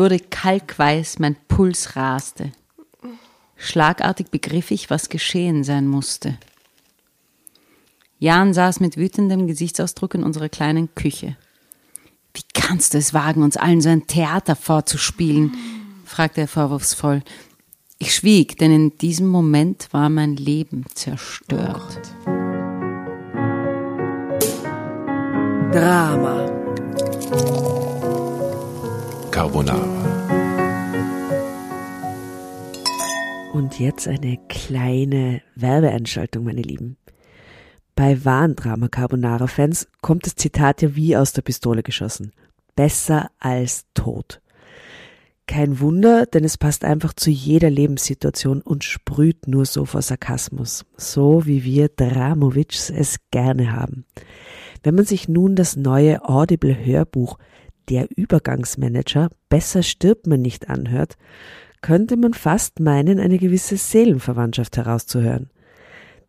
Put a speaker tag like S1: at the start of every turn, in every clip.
S1: wurde kalkweiß, mein Puls raste. Schlagartig begriff ich, was geschehen sein musste. Jan saß mit wütendem Gesichtsausdruck in unserer kleinen Küche. Wie kannst du es wagen, uns allen so ein Theater vorzuspielen? fragte er vorwurfsvoll. Ich schwieg, denn in diesem Moment war mein Leben zerstört.
S2: Oh Drama.
S3: Carbonara.
S2: Und jetzt eine kleine Werbeeinschaltung, meine Lieben. Bei wahren Drama Carbonara Fans kommt das Zitat ja wie aus der Pistole geschossen. Besser als tot. Kein Wunder, denn es passt einfach zu jeder Lebenssituation und sprüht nur so vor Sarkasmus, so wie wir Dramovics es gerne haben. Wenn man sich nun das neue Audible Hörbuch Der Übergangsmanager Besser stirbt man nicht anhört, könnte man fast meinen, eine gewisse Seelenverwandtschaft herauszuhören.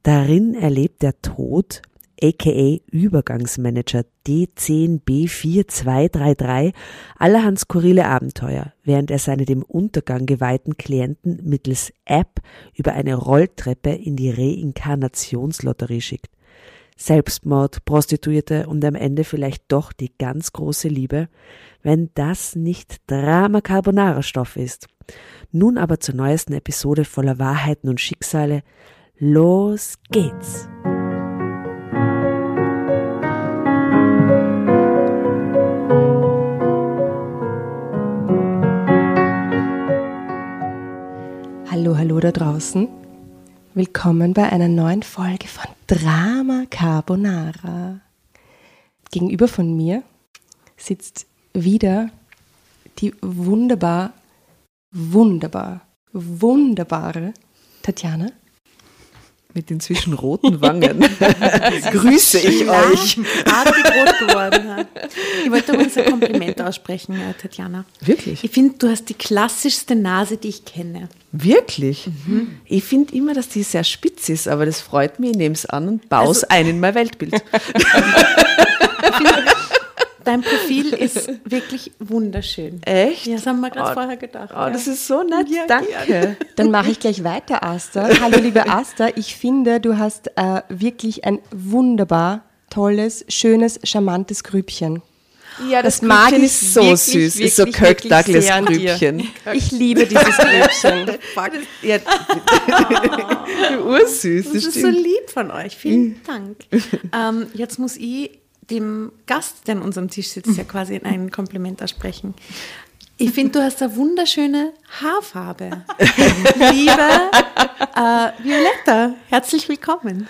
S2: Darin erlebt der Tod aka Übergangsmanager D10B4233 allerhand skurrile Abenteuer, während er seine dem Untergang geweihten Klienten mittels App über eine Rolltreppe in die Reinkarnationslotterie schickt. Selbstmord, Prostituierte und am Ende vielleicht doch die ganz große Liebe, wenn das nicht Drama Carbonara Stoff ist. Nun aber zur neuesten Episode voller Wahrheiten und Schicksale. Los geht's!
S4: Hallo, hallo da draußen. Willkommen bei einer neuen Folge von Drama Carbonara. Gegenüber von mir sitzt wieder die wunderbar, wunderbar, wunderbare Tatjana.
S2: Mit inzwischen roten Wangen grüße ich euch.
S5: Artig rot geworden. Ich wollte übrigens ein Kompliment aussprechen, äh, Tatjana.
S2: Wirklich?
S5: Ich finde, du hast die klassischste Nase, die ich kenne.
S2: Wirklich? Mhm. Ich finde immer, dass die sehr spitz ist, aber das freut mich. Ich nehme es an und baue es also, ein in mein Weltbild.
S5: Dein Profil ist wirklich wunderschön.
S2: Echt?
S5: Ja, das haben wir gerade oh, vorher gedacht.
S2: Oh, ja. das ist so nett. Ja, Danke.
S4: Gerne. Dann mache ich gleich weiter, Asta. Hallo, liebe Asta. Ich finde, du hast äh, wirklich ein wunderbar tolles, schönes, charmantes Grübchen.
S2: Ja, das, das mag ich ist so wirklich, süß. Wirklich, ist so Kirk Douglas Grübchen.
S4: Ich liebe dieses Grübchen.
S2: ja. Ursüß.
S5: Das, das ist stimmt. so lieb von euch. Vielen Dank. ähm, jetzt muss ich dem Gast, der an unserem Tisch sitzt, ja quasi ein Kompliment aussprechen. Ich finde, du hast eine wunderschöne Haarfarbe. Liebe äh, Violetta, herzlich willkommen.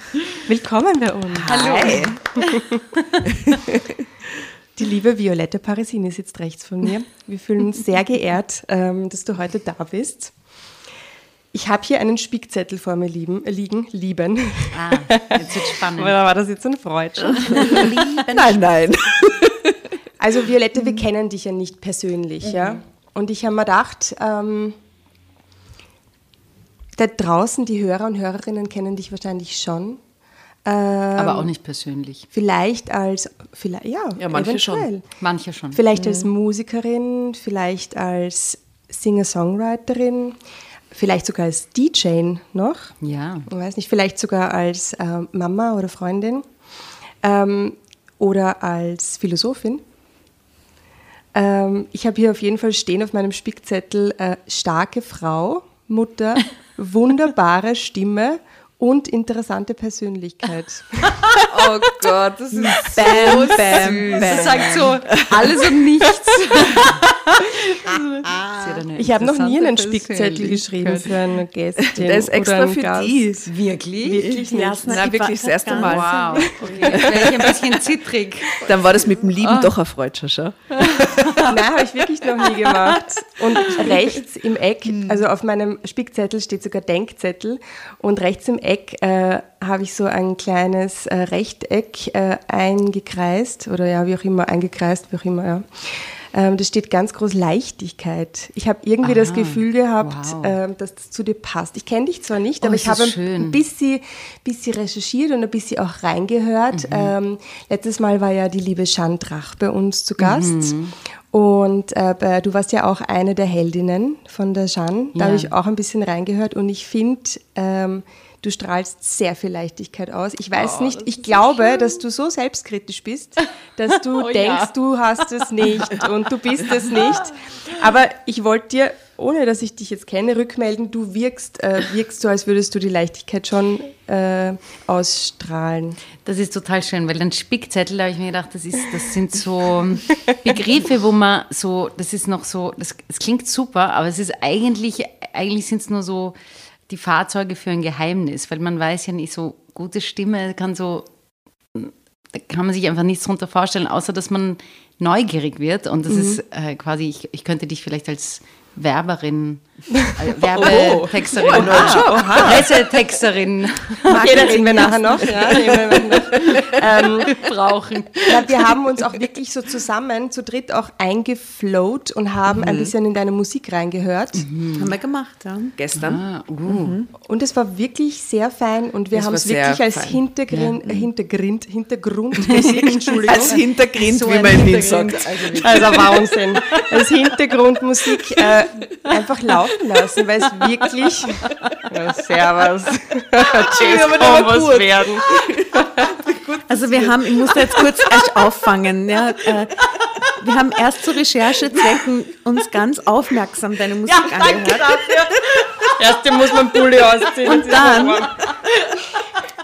S4: Willkommen bei uns.
S2: Hallo.
S4: Die liebe Violette Parisini sitzt rechts von mir. Wir fühlen uns sehr geehrt, ähm, dass du heute da bist. Ich habe hier einen Spickzettel vor mir lieben, liegen, lieben.
S5: Ah, jetzt wird spannend.
S4: war das jetzt ein Freud
S2: nein, nein.
S4: Also Violette, wir kennen dich ja nicht persönlich, mhm. ja. Und ich habe mir gedacht, ähm, da draußen die Hörer und Hörerinnen kennen dich wahrscheinlich schon.
S1: Ähm, Aber auch nicht persönlich.
S4: Vielleicht als, vielleicht, ja,
S2: ja manche eventuell.
S1: schon. Manche schon.
S4: Vielleicht mhm. als Musikerin, vielleicht als Singer-Songwriterin vielleicht sogar als DJ noch.
S1: Ja.
S4: Ich weiß nicht, vielleicht sogar als äh, Mama oder Freundin ähm, oder als Philosophin. Ähm, ich habe hier auf jeden Fall stehen auf meinem Spickzettel äh, starke Frau, Mutter, wunderbare Stimme und interessante Persönlichkeit.
S2: oh Gott, das ist
S4: bam, so bam, bam. Das
S2: sagt so alles und nichts.
S4: ich habe noch nie einen Spickzettel geschrieben für eine Gästin.
S2: Der ist extra für
S4: Gast.
S2: die.
S4: Wirklich?
S2: Wirklich nicht.
S4: Nein, wirklich das erste Mal.
S1: Wow. Okay. Ich ein bisschen zittrig.
S2: Dann war das mit dem Lieben oh. doch ein schau.
S4: Nein, habe ich wirklich noch nie gemacht. Und rechts im Eck, hm. also auf meinem Spickzettel steht sogar Denkzettel und rechts im Eck äh, habe ich so ein kleines äh, Rechteck äh, eingekreist oder ja, wie auch immer, eingekreist, wie auch immer, ja. Ähm, da steht ganz groß Leichtigkeit. Ich habe irgendwie ah, das Gefühl gehabt, wow. ähm, dass das zu dir passt. Ich kenne dich zwar nicht, oh, aber ich habe ein bisschen, bisschen recherchiert und ein bisschen auch reingehört. Mhm. Ähm, letztes Mal war ja die liebe Jeanne Drach bei uns zu Gast. Mhm. Und äh, du warst ja auch eine der Heldinnen von der Jeanne. Da
S1: Ja.
S4: habe ich auch ein bisschen reingehört und ich finde, ähm, du strahlst sehr viel Leichtigkeit aus. Ich weiß nicht, ich glaube, dass du so selbstkritisch bist, dass du denkst, du hast es nicht und du bist es nicht. Aber ich wollte dir, ohne dass ich dich jetzt kenne, rückmelden, du wirkst, äh, wirkst so, als würdest du die Leichtigkeit schon äh, ausstrahlen.
S1: Das ist total schön, weil dann Spickzettel, da habe ich mir gedacht, das, ist, das sind so Begriffe, wo man so, das ist noch so, das, es klingt super, aber es ist eigentlich, eigentlich sind es nur so die Fahrzeuge für ein Geheimnis, weil man weiß ja nicht, so gute Stimme kann so, da kann man sich einfach nichts drunter vorstellen, außer dass man neugierig wird. Und das ist äh, quasi, ich, ich könnte dich vielleicht als Werberin, äh, Werbetexterin, ah, Pressetexterin
S4: Okay, reden wir nachher noch. Ja, wir noch. Ähm,
S1: brauchen.
S4: Na, wir haben uns auch wirklich so zusammen, zu dritt auch eingeflowt und haben ein bisschen in deine Musik reingehört.
S5: Haben wir gemacht, ja.
S2: Gestern.
S1: Ah, uh.
S4: Und es war wirklich sehr fein und wir haben es wirklich als. Hintergrund, äh, Hintergrund, Hintergrundmusik, Entschuldigung.
S2: Als Hintergrund,
S4: So
S2: wie man in Wien sagt.
S4: Also Wahnsinn. Als Hintergrundmusik äh, einfach laufen lassen, weil es wirklich. Ja, servus. Tschüss,
S2: gut.
S4: werden.
S5: Also wir haben, ich muss da jetzt kurz erst auffangen. Ja, äh, wir haben erst zu Recherchezwecken uns ganz aufmerksam deine Musik angehört.
S4: Erst muss man Pulli ausziehen.
S5: Und dann,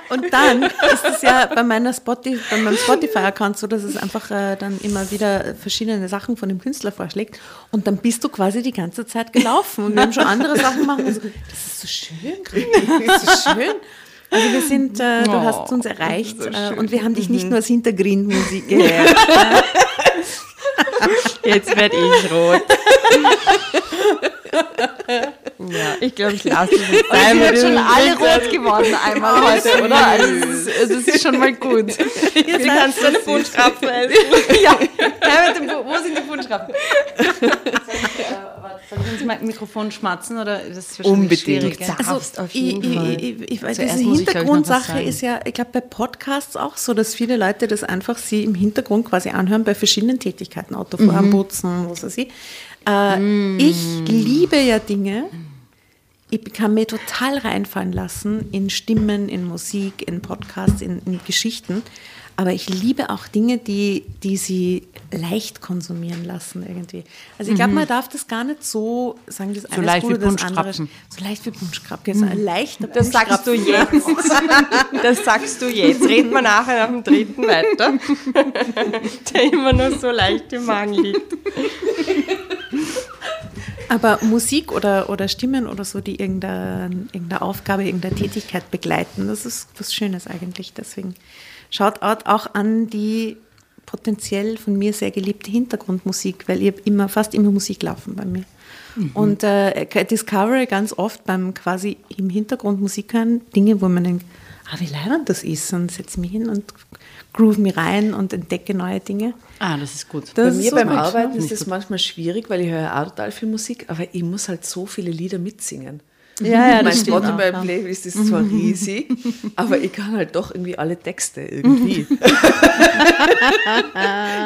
S5: und dann ist es ja bei, meiner Spotify, bei meinem Spotify-Account so, dass es einfach äh, dann immer wieder verschiedene Sachen von dem Künstler vorschlägt. Und dann bist du quasi die ganze Zeit gelaufen. Und wir haben schon andere Sachen gemacht. So, das ist so schön, das ist so schön. Also wir sind, äh, du hast uns erreicht äh, und wir haben dich nicht nur als Hintergrundmusik gehört.
S4: Jetzt werde ich rot. Ja, ich glaube, ich lasse es jetzt sein.
S1: sind jetzt schon alle rot geworden einmal heute, oder? Also es ist, also es ist schon mal gut.
S4: Du kannst deine Punschkrapfen essen.
S1: ja, wo sind die Punschrappen? Soll ich ins Mi- Mikrofon schmatzen oder ist das wahrscheinlich
S2: Unbedingt.
S1: schwierig?
S4: Also, auf jeden
S5: ich,
S4: Fall.
S5: ich, ich,
S1: Zuerst
S5: diese Hintergrundsache ist ja, ich glaube, bei Podcasts auch so, dass viele Leute das einfach sie im Hintergrund quasi anhören bei verschiedenen Tätigkeiten, Autofahren,
S1: Mhm.
S5: putzen, was weiß ich. Äh, Ich liebe ja Dinge, ich kann mir total reinfallen lassen in Stimmen, in Musik, in Podcasts, in, in Geschichten. Aber ich liebe auch Dinge, die, die sie leicht konsumieren lassen irgendwie. Also ich glaube, man darf das gar nicht so sagen, das eine
S1: Mhm. leicht
S5: ist gut
S1: wie
S5: oder das andere. So leicht wie Punschkrapfen. Genau, ein leichter
S4: Das sagst du jetzt. Das sagst du jetzt. Reden wir nachher nach dem dritten weiter. Der immer nur so leicht im Magen liegt.
S5: Aber Musik oder, oder Stimmen oder so, die irgendeine, irgendeine Aufgabe, irgendeine Tätigkeit begleiten, das ist was Schönes eigentlich. Deswegen schaut auch an die potenziell von mir sehr geliebte Hintergrundmusik, weil ich immer, fast immer Musik laufen bei mir. Und äh, discover ganz oft beim quasi im Hintergrund Musik hören, Dinge, wo man denkt, ah, wie leibend das ist und setze mich hin und groove mich rein und entdecke neue Dinge.
S1: Ah, das ist gut.
S2: Bei
S5: Das
S2: mir
S5: ist so
S2: beim Arbeiten ist das manchmal schwierig, weil ich höre ja auch total viel Musik, aber ich muss halt so viele Lieder mitsingen.
S5: Ja, ja,
S2: mein
S5: das stimmt auch, ja.
S2: Spotify-Playlist ist zwar riesig, aber ich kann halt doch irgendwie alle Texte irgendwie.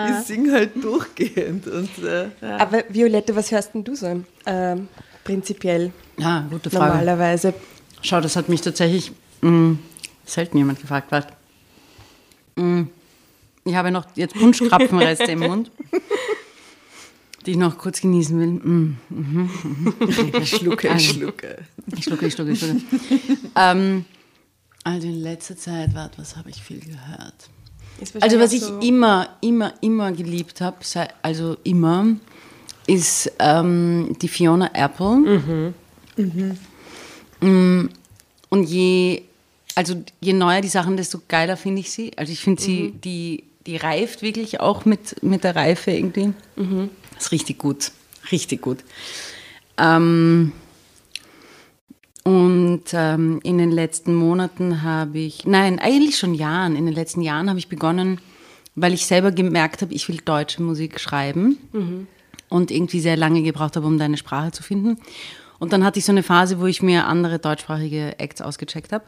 S2: ich singe halt durchgehend. Und, äh, ja.
S4: Aber Violette, was hörst denn du so ähm, prinzipiell
S1: Ja, gute Frage.
S4: normalerweise?
S1: Schau, das hat mich tatsächlich mh, selten jemand gefragt. Warte. Mh, ich habe noch jetzt Punschkrapfenreste im Mund, die ich noch kurz genießen will.
S2: Ich schlucke, ich schlucke.
S1: ich schlucke, ich schlucke, ich schlucke. ähm, also in letzter Zeit, warte, was habe ich viel gehört? Also was ich
S4: so-
S1: immer, immer, immer geliebt habe, also immer, ist ähm, die Fiona Apple. Mm, Und je, also je neuer die Sachen, desto geiler finde ich sie. Also ich finde sie, die, die reift wirklich auch mit, mit der Reife irgendwie. Das ist richtig gut, richtig gut. Ähm, und ähm, in den letzten Monaten habe ich, nein, eigentlich schon Jahren, in den letzten Jahren habe ich begonnen, weil ich selber gemerkt habe, ich will deutsche Musik schreiben und irgendwie sehr lange gebraucht habe, um deine Sprache zu finden. Und dann hatte ich so eine Phase, wo ich mir andere deutschsprachige Acts ausgecheckt habe.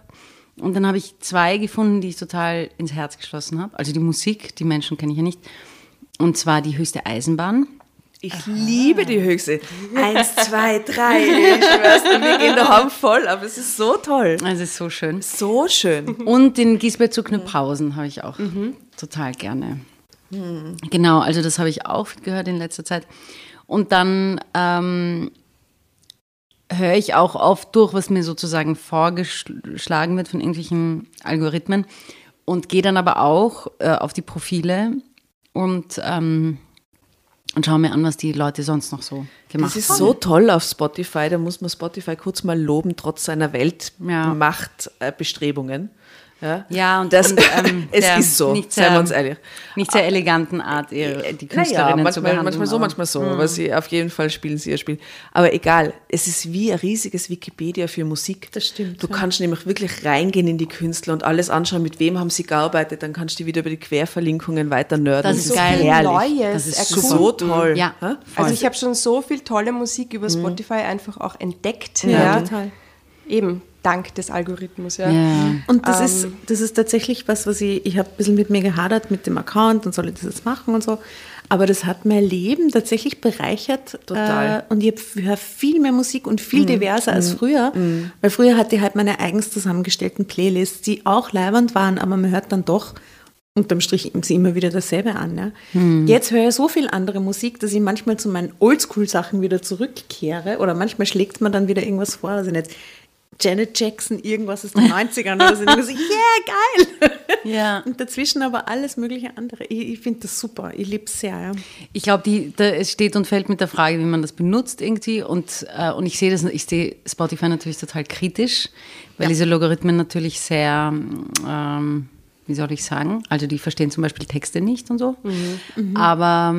S1: Und dann habe ich zwei gefunden, die ich total ins Herz geschlossen habe. Also die Musik, die Menschen kenne ich ja nicht. Und zwar die höchste Eisenbahn.
S2: Ich liebe die Höchste. Eins, zwei, drei. Ich schwör's dir, wir gehen daheim voll, aber es ist so toll.
S1: Es ist so schön.
S2: So schön.
S1: Und den Gisbert Zuckner Pausen habe ich auch total gerne. Genau, also das habe ich auch gehört in letzter Zeit. Und dann ähm, höre ich auch oft durch, was mir sozusagen vorgeschlagen wird von irgendwelchen Algorithmen und gehe dann aber auch äh, auf die Profile und, ähm, und schaue mir an, was die Leute sonst noch so gemacht
S2: Das ist
S1: haben.
S2: so toll auf Spotify, da muss man Spotify kurz mal loben, trotz seiner. Weltmachtbestrebungen. Ja,
S1: Ja, und,
S2: das,
S1: und ähm,
S2: es ist so,
S1: nicht
S2: seien wir
S1: sehr,
S2: uns ehrlich.
S1: nicht sehr eleganten Art, ihre- die
S2: Naja,
S1: Künstlerinnen zu
S2: manchmal,
S1: behandeln.
S2: manchmal so, manchmal so. Aber sie auf jeden Fall spielen sie ihr Spiel. Aber egal, es ist wie ein riesiges Wikipedia für Musik.
S5: Das stimmt,
S2: Du
S5: ja.
S2: kannst nämlich wirklich reingehen in die Künstler und alles anschauen, mit wem haben sie gearbeitet. Dann kannst du wieder über die Querverlinkungen weiter nerden.
S1: Das ist
S4: so
S1: geil.
S2: herrlich.
S4: Neues
S1: Das ist
S4: erkunden.
S2: So toll.
S1: Ja.
S4: Also ich habe schon so viel tolle Musik über Spotify einfach auch entdeckt.
S5: Ja, total.
S4: Eben, dank des Algorithmus. Ja.
S1: ja.
S5: Und das, ist,
S4: Ähm.
S5: das ist tatsächlich was, was ich, ich habe ein bisschen mit mir gehadert mit dem Account und soll ich das jetzt machen und so. Aber das hat mein Leben tatsächlich bereichert.
S2: Total.
S5: Äh, und ich höre viel mehr Musik und viel diverser als früher. Weil früher hatte ich halt meine eigens zusammengestellten Playlists, die auch leibend waren, aber man hört dann doch unterm Strich sie immer wieder dasselbe an. Ja. Jetzt höre ich so viel andere Musik, dass ich manchmal zu meinen Oldschool-Sachen wieder zurückkehre oder manchmal schlägt man dann wieder irgendwas vor. Also jetzt Janet Jackson, irgendwas aus den 90ern oder so. Und so, yeah, geil!
S1: Ja.
S5: Und dazwischen aber alles mögliche andere. Ich, ich finde das super. Ich liebe es sehr. Ja.
S1: Ich glaube, es steht und fällt mit der Frage, wie man das benutzt irgendwie. Und, äh, und ich sehe das, ich sehe Spotify natürlich total kritisch, weil diese Logarithmen natürlich sehr, ähm, wie soll ich sagen, also die verstehen zum Beispiel Texte nicht und so. Aber,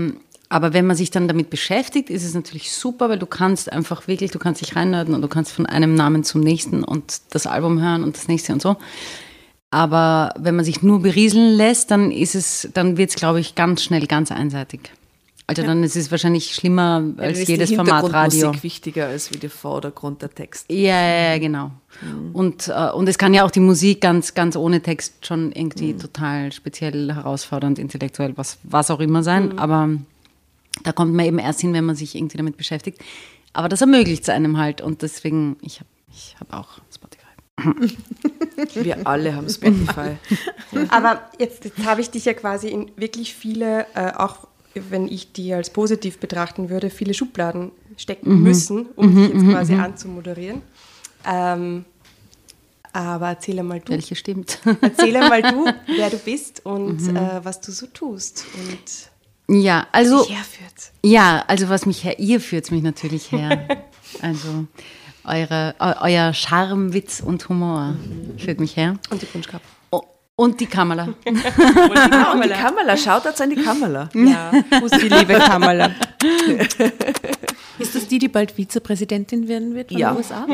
S1: aber wenn man sich dann damit beschäftigt, ist es natürlich super, weil du kannst einfach wirklich, du kannst dich reinnörden und du kannst von einem Namen zum nächsten und das Album hören und das nächste und so. Aber wenn man sich nur berieseln lässt, dann ist es, dann wird es, glaube ich, ganz schnell ganz einseitig. Also dann ist es wahrscheinlich schlimmer
S2: Dann
S1: als jedes Format Radio.
S2: Hintergrundmusik wichtiger als wie der Vordergrund der Text.
S1: Ja, ja, ja, genau. Und, äh, und es kann ja auch die Musik ganz, ganz ohne Text schon irgendwie total speziell herausfordernd, intellektuell, was, was auch immer sein. Aber da kommt man eben erst hin, wenn man sich irgendwie damit beschäftigt. Aber das ermöglicht es einem halt. Und deswegen, ich habe ich hab auch Spotify.
S2: Wir alle haben Spotify.
S4: Aber jetzt, jetzt habe ich dich ja quasi in wirklich viele, äh, auch wenn ich die als positiv betrachten würde, viele Schubladen stecken müssen, um dich jetzt quasi anzumoderieren. Ähm, aber erzähl mal du.
S1: Welche stimmt?
S4: Erzähl mal du, wer du bist und äh, was du so tust und
S1: ja, also.
S4: herführt.
S1: Ja, also was mich her, ihr führt mich natürlich her. Also eure, eu, euer Charme, Witz und Humor führt mich her.
S4: Und die Punschkappe.
S1: Oh, und die Kamera.
S2: Ah, und die Kamera, schaut jetzt an die Kamera.
S4: Ja, Fuß die liebe Kamala.
S5: Ist das die, die bald Vizepräsidentin werden wird von
S2: Ja.
S5: den USA?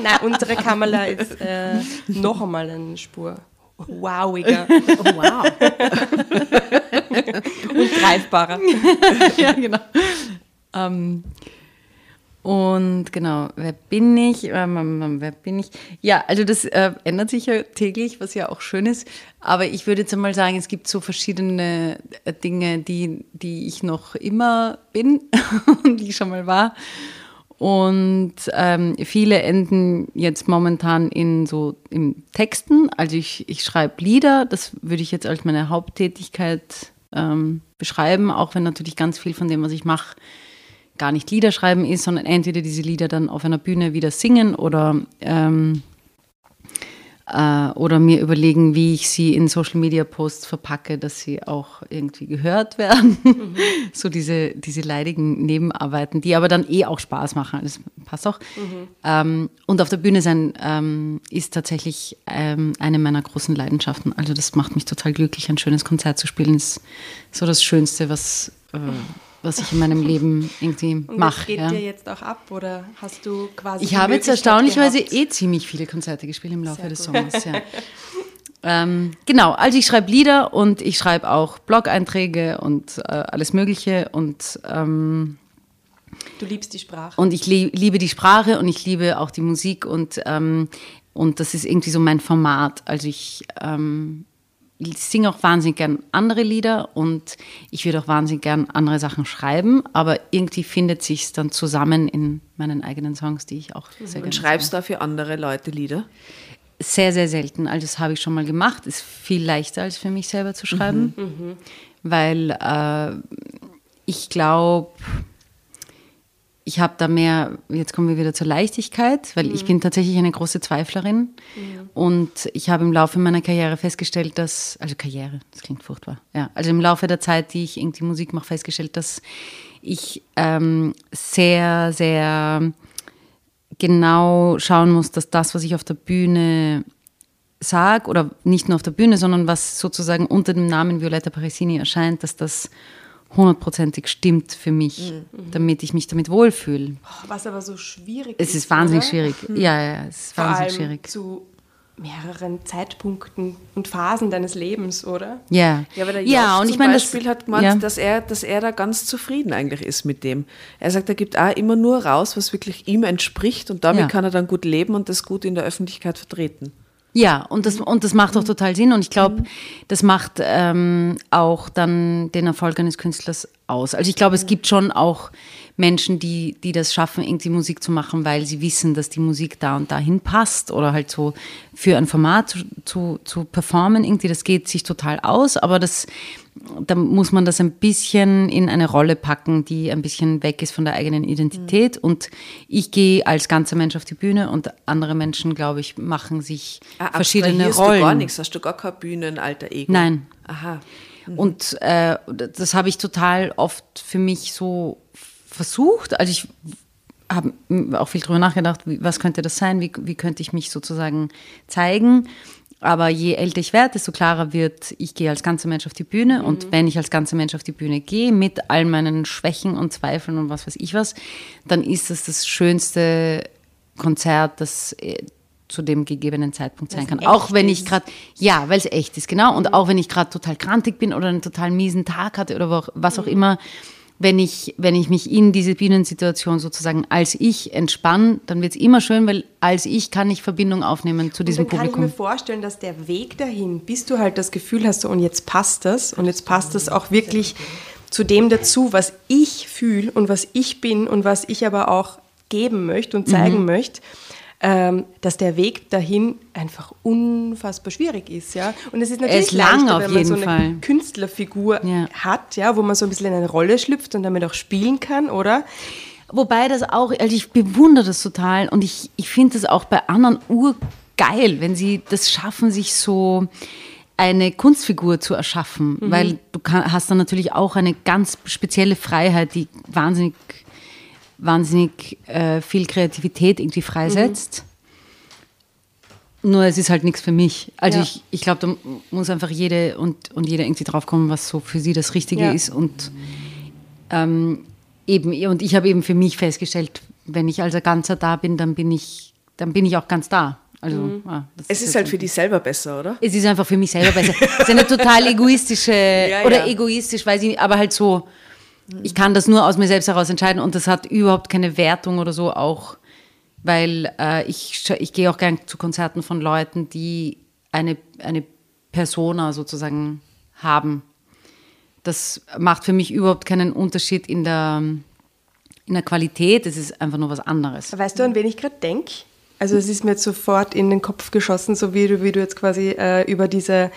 S4: Nein, unsere Kamala ist äh, noch einmal eine Spur wowiger
S5: Oh, wow.
S4: und greifbarer.
S1: ja, genau. Ähm, und genau, wer bin ich? Ähm, wer bin ich? Ja, also das äh, ändert sich ja täglich, was ja auch schön ist. Aber ich würde jetzt einmal sagen, es gibt so verschiedene äh, Dinge, die, die ich noch immer bin und die ich schon mal war. Und ähm, viele enden jetzt momentan in so im Texten. Also ich, ich schreibe Lieder, das würde ich jetzt als meine Haupttätigkeit ähm, beschreiben, auch wenn natürlich ganz viel von dem, was ich mache, gar nicht Lieder schreiben ist, sondern entweder diese Lieder dann auf einer Bühne wieder singen oder, ähm, äh, oder mir überlegen, wie ich sie in Social Media Posts verpacke, dass sie auch irgendwie gehört werden. so diese, diese leidigen Nebenarbeiten, die aber dann eh auch Spaß machen. Das passt auch. Ähm, und auf der Bühne sein ähm, ist tatsächlich ähm, eine meiner großen Leidenschaften. Also das macht mich total glücklich, ein schönes Konzert zu spielen. ist so das Schönste, was, äh, was ich in meinem Leben irgendwie mache.
S4: geht
S1: Ja.
S4: dir jetzt auch ab oder hast du quasi
S1: Ich habe jetzt erstaunlicherweise
S4: gehabt?
S1: eh ziemlich viele Konzerte gespielt im Laufe
S4: Sehr
S1: des
S4: gut.
S1: Sommers. Ja. ähm, genau, also ich schreibe Lieder und ich schreibe auch Blog-Einträge und äh, alles Mögliche und ähm,
S4: Du liebst die Sprache.
S1: und ich lie liebe die Sprache und ich liebe auch die Musik und, ähm, und das ist irgendwie so mein Format. Also ich, ähm, singe auch wahnsinnig gern andere Lieder und ich würde auch wahnsinnig gern andere Sachen schreiben, aber irgendwie findet sich dann zusammen in meinen eigenen Songs, die ich auch sehr gerne
S2: Und schreibst du für andere Leute Lieder?
S1: Sehr, sehr selten. Also das habe ich schon mal gemacht. Ist viel leichter als für mich selber zu schreiben, weil äh, ich glaube, ich habe da mehr, jetzt kommen wir wieder zur Leichtigkeit, weil ich bin tatsächlich eine große Zweiflerin. Und ich habe im Laufe meiner Karriere festgestellt, dass, also Karriere, das klingt furchtbar, ja, also im Laufe der Zeit, die ich irgendwie Musik mache, festgestellt, dass ich ähm, sehr, sehr genau schauen muss, dass das, was ich auf der Bühne sage, oder nicht nur auf der Bühne, sondern was sozusagen unter dem Namen Violetta Parisini erscheint, dass das hundertprozentig stimmt für mich, damit ich mich damit wohlfühle.
S4: Oh, Was aber so schwierig
S1: Es ist wahnsinnig
S4: oder?
S1: schwierig. Ja, ja, es ist
S4: Vor
S1: wahnsinnig
S4: allem
S1: schwierig.
S4: zu mehreren Zeitpunkten und Phasen deines Lebens, oder?
S1: Ja,
S2: Ja, aber der
S1: ja
S2: Josh
S1: und ich meine,
S2: Beispiel
S1: das,
S2: hat gemeint,
S1: ja.
S2: dass, er, dass er da ganz zufrieden eigentlich ist mit dem. Er sagt, er gibt auch immer nur raus, was wirklich ihm entspricht und damit
S1: Ja.
S2: kann er dann gut leben und das gut in der Öffentlichkeit vertreten.
S1: Ja, und das, und das macht auch total Sinn. Und ich glaube, das macht ähm, auch dann den Erfolg eines Künstlers aus. Also ich glaube, es gibt schon auch Menschen, die, die das schaffen, irgendwie Musik zu machen, weil sie wissen, dass die Musik da und dahin passt oder halt so für ein Format zu, zu, zu performen. Irgendwie, das geht sich total aus, aber das, da muss man das ein bisschen in eine Rolle packen, die ein bisschen weg ist von der eigenen Identität. Und ich gehe als ganzer Mensch auf die Bühne und andere Menschen, glaube ich, machen sich verschiedene
S2: Abstrahierst
S1: Rollen.
S2: du gar nichts, hast du gar kein Bühnenalter Ego?
S1: Nein.
S2: Aha.
S1: Und äh, das habe ich total oft für mich so versucht. Also ich habe auch viel drüber nachgedacht, wie, was könnte das sein, wie, wie könnte ich mich sozusagen zeigen. Aber je älter ich werde, desto klarer wird, ich gehe als ganzer Mensch auf die Bühne. Und wenn ich als ganzer Mensch auf die Bühne gehe, mit all meinen Schwächen und Zweifeln und was weiß ich was, dann ist das das schönste Konzert, das äh, zu dem gegebenen Zeitpunkt sein kann. Auch wenn ich gerade, ja, weil es echt ist, genau. Und auch wenn ich gerade total krantig bin oder einen total miesen Tag hatte oder auch- was auch immer, wenn ich, wenn ich mich in diese Bühnensituation sozusagen als ich entspanne, dann wird es immer schön, weil als ich kann ich Verbindung aufnehmen zu diesem
S4: und dann kann
S1: Publikum.
S4: ich mir vorstellen, dass der Weg dahin, bis du halt das Gefühl hast, so, und jetzt passt das und jetzt passt das auch wirklich zu dem dazu, was ich fühle und was ich bin und was ich aber auch geben möchte und zeigen
S1: Mhm.
S4: möchte, dass der Weg dahin einfach unfassbar schwierig ist, ja. Und es ist natürlich
S1: ist lang
S4: leichter,
S1: auf
S4: wenn man so eine
S1: Fall.
S4: Künstlerfigur
S1: Ja.
S4: hat, ja, wo man so ein bisschen in eine Rolle schlüpft und damit auch spielen kann, oder?
S1: Wobei das auch, also ich bewundere das total und ich, ich finde das auch bei anderen urgeil, wenn sie das schaffen, sich so eine Kunstfigur zu erschaffen, weil du kann, hast dann natürlich auch eine ganz spezielle Freiheit, die wahnsinnig, wahnsinnig äh, viel Kreativität irgendwie freisetzt. Nur es ist halt nichts für mich. Also
S4: Ja.
S1: ich, ich glaube, da muss einfach jede und, und jeder irgendwie drauf kommen, was so für sie das Richtige
S4: Ja.
S1: ist und ähm, eben, und ich habe eben für mich festgestellt, wenn ich also ganzer da bin, dann bin ich, dann bin ich auch ganz da. Also, ja, das
S2: Es ist
S1: jetzt
S2: halt für dich selber besser, oder?
S1: Es ist einfach für mich selber besser. Es ist eine total egoistische oder
S2: ja.
S1: egoistisch, weiß ich nicht, aber halt so, ich kann das nur aus mir selbst heraus entscheiden und das hat überhaupt keine Wertung oder so auch, weil äh, ich, ich gehe auch gern zu Konzerten von Leuten, die eine, eine Persona sozusagen haben. Das macht für mich überhaupt keinen Unterschied in der, in der Qualität, es ist einfach nur was anderes.
S4: Weißt du, an wen ich gerade denke? Also es ist mir jetzt sofort in den Kopf geschossen, so wie du, wie du jetzt quasi äh, über diese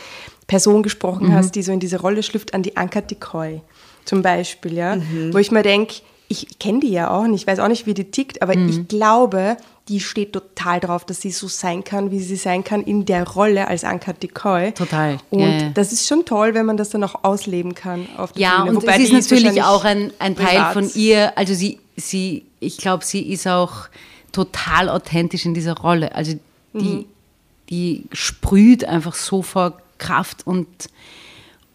S4: Person gesprochen hast, die so in diese Rolle schlüpft, an die Anka Decoy zum Beispiel, ja. Wo ich mir denke, ich kenne die ja auch nicht, ich weiß auch nicht, wie die tickt, aber ich glaube, die steht total drauf, dass sie so sein kann, wie sie sein kann in der Rolle als Anka Decoy.
S1: Total,
S4: Und
S1: ja, ja.
S4: das ist schon toll, wenn man das dann auch ausleben kann auf der
S1: Ja,
S4: Bühne.
S1: und
S4: Wobei
S1: es ist natürlich
S4: wahrscheinlich
S1: auch ein, ein Teil
S4: privat.
S1: von ihr, also sie, sie ich glaube, sie ist auch total authentisch in dieser Rolle. Also die,
S4: Mhm.
S1: die sprüht einfach so vor Kraft und,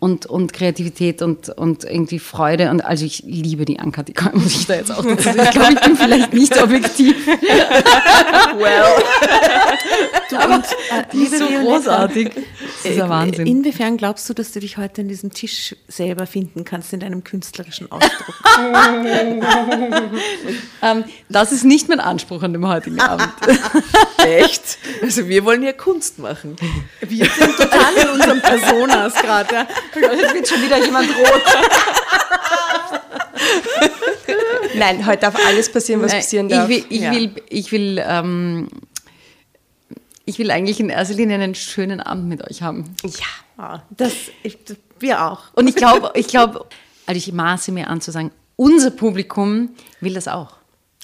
S1: und, und Kreativität und, und irgendwie Freude. Und also ich liebe die Anka, die kann muss ich da jetzt auch dazu sagen. Ich glaube, ich bin vielleicht nicht objektiv.
S2: Well.
S5: Du, und, äh, liebe
S1: so
S5: Violetta,
S1: großartig. Das ist ja Wahnsinn.
S5: Inwiefern glaubst du, dass du dich heute an diesem Tisch selber finden kannst in deinem künstlerischen Ausdruck?
S1: ähm, das ist nicht mein Anspruch an dem heutigen Abend.
S2: Echt? Also wir wollen ja Kunst machen.
S5: Wir sind total in unseren Personas gerade.
S1: Jetzt wird schon wieder jemand rot.
S4: Nein, heute darf alles passieren, was passieren darf.
S1: Ich will, ich
S5: Ja.
S1: will, ich will, ähm, ich will eigentlich in erster Linie einen schönen Abend mit euch haben.
S4: ja.
S5: Das, ich, wir auch.
S1: Und ich glaube, ich glaube, also ich maße mir an zu sagen, unser Publikum will das auch.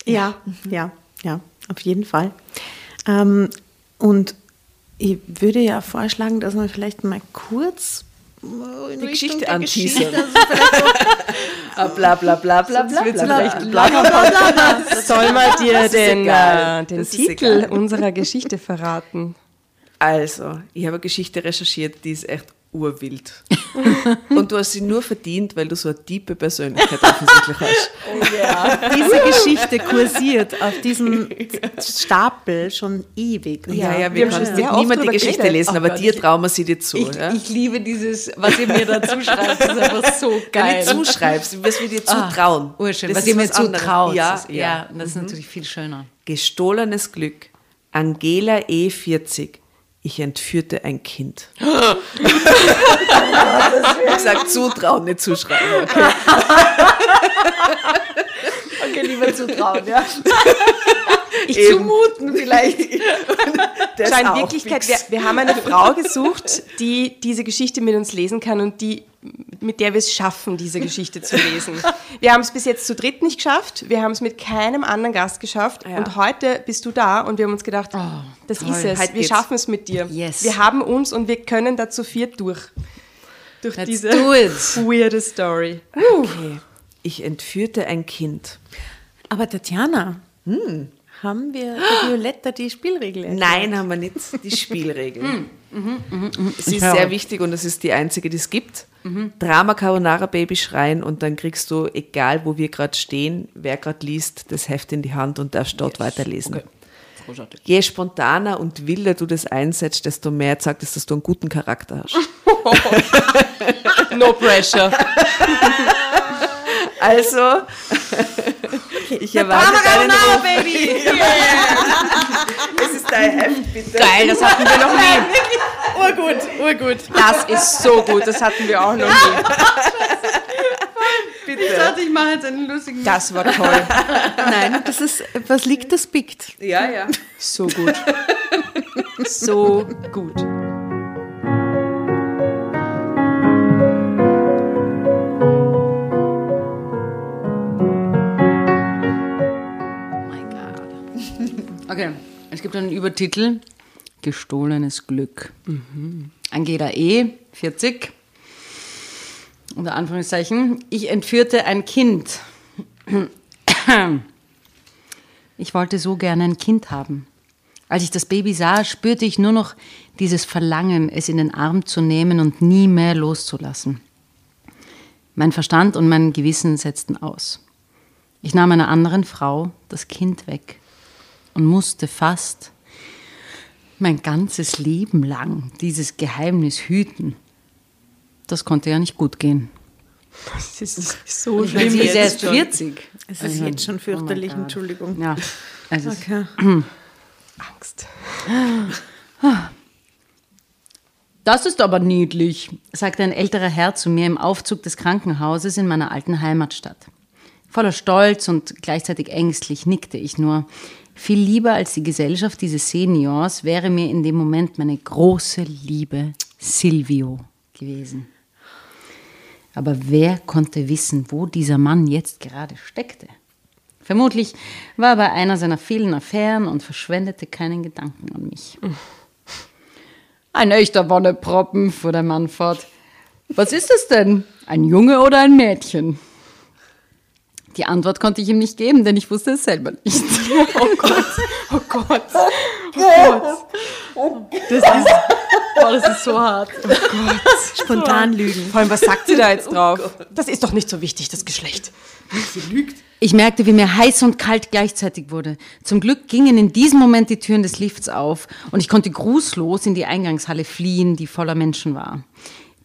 S5: Ja, ja, ja, auf jeden Fall. Ähm, und ich würde ja vorschlagen, dass wir vielleicht mal kurz
S2: Die Geschichte anteasern. Bla bla bla bla bla bla.
S4: Soll mal dir den, äh, den Titel unserer Geschichte verraten?
S2: Also, ich habe eine Geschichte recherchiert, die ist echt urwild. Und du hast sie nur verdient, weil du so eine tiefe Persönlichkeit offensichtlich hast.
S5: Diese Geschichte kursiert auf diesem Stapel schon ewig.
S2: Ja, ja,
S4: wir
S2: wir
S4: haben schon
S2: können
S4: sehr oft
S2: niemand die Geschichte
S4: geredet.
S2: lesen,
S1: Oh
S2: aber
S1: Gott,
S2: dir trauen wir sie dir zu.
S1: Ich,
S2: ja?
S1: ich liebe dieses, was ihr mir dazu schreibt, das ist einfach so
S2: Wenn
S1: geil.
S2: du zuschreibst, was wir dir zutrauen.
S1: Urschön,
S2: Das
S1: was ihr mir zutraut.
S2: Ja,
S1: Das ist-
S2: ja.
S1: ja, das ist natürlich viel schöner.
S2: Gestohlenes Glück. Angela E40. Ich entführte ein Kind. ich sag zutrauen, nicht zuschreiben. Okay.
S1: Okay, lieber zutrauen, ja. Ich
S2: Eben.
S1: zumuten vielleicht.
S2: Der
S4: Schau, in Wirklichkeit, wir, wir haben eine Frau gesucht, die diese Geschichte mit uns lesen kann und die, mit der wir es schaffen, diese Geschichte zu lesen. Wir haben es bis jetzt zu dritt nicht geschafft, wir haben es mit keinem anderen Gast geschafft
S2: Ja.
S4: und heute bist du da und wir haben uns gedacht, das
S1: toll.
S4: ist es,
S2: Heute
S4: wir
S2: geht's.
S4: schaffen es mit dir.
S1: Yes.
S4: Wir haben uns und wir können dazu viert durch. Durch
S1: Let's
S4: diese
S1: do it.
S4: weirde Story.
S2: Okay. Ich entführte ein Kind.
S5: Aber Tatjana, haben wir Violetta die Spielregel erklärt?
S2: Nein, haben wir nicht. Die Spielregel. Sie ist sehr wichtig und es ist die einzige, die es gibt. Drama Carbonara Baby schreien und dann kriegst du, egal wo wir gerade stehen, wer gerade liest, das Heft in die Hand und darfst dort weiterlesen.
S1: Großartig.
S2: Je spontaner und wilder du das einsetzt, desto mehr zeigt es, dass du einen guten Charakter hast.
S4: No pressure.
S2: Also, ich erwarte deinen Ruf.
S4: Baby!
S2: Das ist dein Heft, bitte.
S4: Geil, das hatten wir noch nie.
S5: Urgut, urgut.
S4: Das ist so gut, das hatten wir auch noch nie.
S2: bitte.
S1: ich mache jetzt einen lustigen.
S4: Das war toll.
S5: Nein, das ist, was liegt, das biegt.
S2: Ja, ja.
S4: So gut. So gut.
S1: Okay, es gibt einen Übertitel: Gestohlenes Glück. Angela E., 40. Unter Anführungszeichen. Ich entführte ein Kind. Ich wollte so gerne ein Kind haben. Als ich das Baby sah, spürte ich nur noch dieses Verlangen, es in den Arm zu nehmen und nie mehr loszulassen. Mein Verstand und mein Gewissen setzten aus. Ich nahm einer anderen Frau das Kind weg und musste fast mein ganzes Leben lang dieses Geheimnis hüten. Das konnte ja nicht gut gehen.
S4: Das ist so
S1: Ich
S4: schlimm.
S1: sie ist erst
S4: jetzt schon.
S1: 40.
S5: Es ist jetzt schon fürchterlich, Entschuldigung.
S1: Ja, also
S5: Okay.
S4: Angst.
S1: Das ist aber niedlich, sagte ein älterer Herr zu mir im Aufzug des Krankenhauses in meiner alten Heimatstadt. Voller Stolz und gleichzeitig ängstlich nickte ich nur. Viel lieber als die Gesellschaft dieses Seniors wäre mir in dem Moment meine große Liebe Silvio gewesen. Aber wer konnte wissen, wo dieser Mann jetzt gerade steckte? Vermutlich war er bei einer seiner vielen Affären und verschwendete keinen Gedanken an mich. Ein echter Wonneproppen, fuhr der Mann fort. Was ist es denn? Ein Junge oder ein Mädchen? Die Antwort konnte ich ihm nicht geben, denn ich wusste es selber nicht.
S4: Oh Gott. Oh Gott.
S1: Das ist,
S5: Boah, das ist so hart. Oh Gott. Spontan lügen.
S4: Vor allem, was sagt sie da jetzt drauf? Das ist doch nicht so wichtig, das Geschlecht.
S1: Ich merkte, wie mir heiß und kalt gleichzeitig wurde. Zum Glück gingen in diesem Moment die Türen des Lifts auf und ich konnte grußlos in die Eingangshalle fliehen, die voller Menschen war.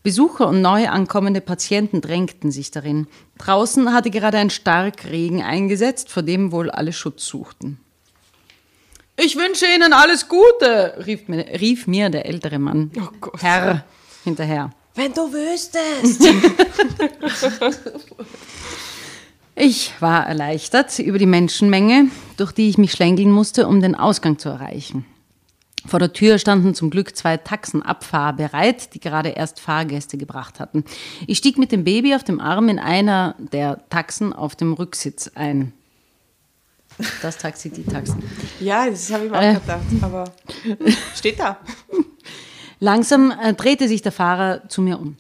S1: Besucher und neu ankommende Patienten drängten sich darin. Draußen hatte gerade ein Starkregen eingesetzt, vor dem wohl alle Schutz suchten. Ich wünsche Ihnen alles Gute, rief mir, rief mir der ältere Mann.
S4: Oh Gott.
S1: Herr hinterher.
S4: Wenn du wüsstest.
S1: Ich war erleichtert über die Menschenmenge, durch die ich mich schlängeln musste, um den Ausgang zu erreichen. Vor der Tür standen zum Glück zwei Taxenabfahrer bereit, die gerade erst Fahrgäste gebracht hatten. Ich stieg mit dem Baby auf dem Arm in einer der Taxen auf dem Rücksitz ein. Das Taxi, die Taxen.
S4: Ja, das habe ich mir auch
S1: Äh.
S4: gedacht, aber steht da.
S1: Langsam äh, drehte sich der Fahrer zu mir um.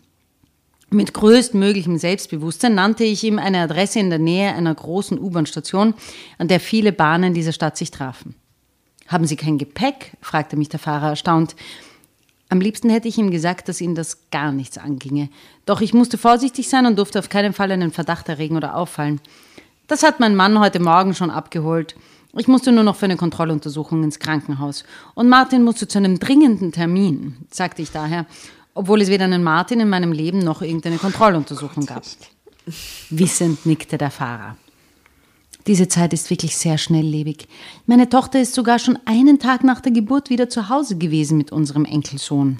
S1: Mit größtmöglichem Selbstbewusstsein nannte ich ihm eine Adresse in der Nähe einer großen U-Bahn-Station, an der viele Bahnen dieser Stadt sich trafen. Haben Sie kein Gepäck? fragte mich der Fahrer erstaunt. Am liebsten hätte ich ihm gesagt, dass ihn das gar nichts anginge. Doch ich musste vorsichtig sein und durfte auf keinen Fall einen Verdacht erregen oder auffallen. Das hat mein Mann heute Morgen schon abgeholt. Ich musste nur noch für eine Kontrolluntersuchung ins Krankenhaus. Und Martin musste zu einem dringenden Termin, sagte ich daher, obwohl es weder einen Martin in meinem Leben noch irgendeine Kontrolluntersuchung gab. Wissend nickte der Fahrer. Diese Zeit ist wirklich sehr schnelllebig. Meine Tochter ist sogar schon einen Tag nach der Geburt wieder zu Hause gewesen mit unserem Enkelsohn.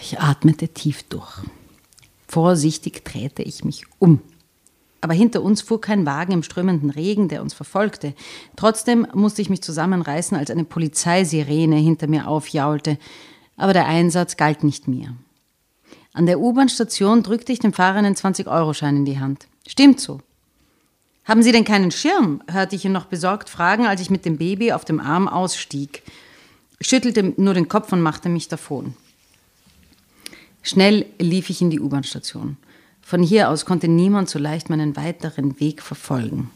S1: Ich atmete tief durch. Vorsichtig drehte ich mich um. Aber hinter uns fuhr kein Wagen im strömenden Regen, der uns verfolgte. Trotzdem musste ich mich zusammenreißen, als eine Polizeisirene hinter mir aufjaulte. Aber der Einsatz galt nicht mir. An der U-Bahn-Station drückte ich dem Fahrer einen 20-Euro-Schein in die Hand. Stimmt so. Haben Sie denn keinen Schirm? hörte ich ihn noch besorgt fragen, als ich mit dem Baby auf dem Arm ausstieg. Ich schüttelte nur den Kopf und machte mich davon. Schnell lief ich in die U-Bahn-Station. Von hier aus konnte niemand so leicht meinen weiteren Weg verfolgen.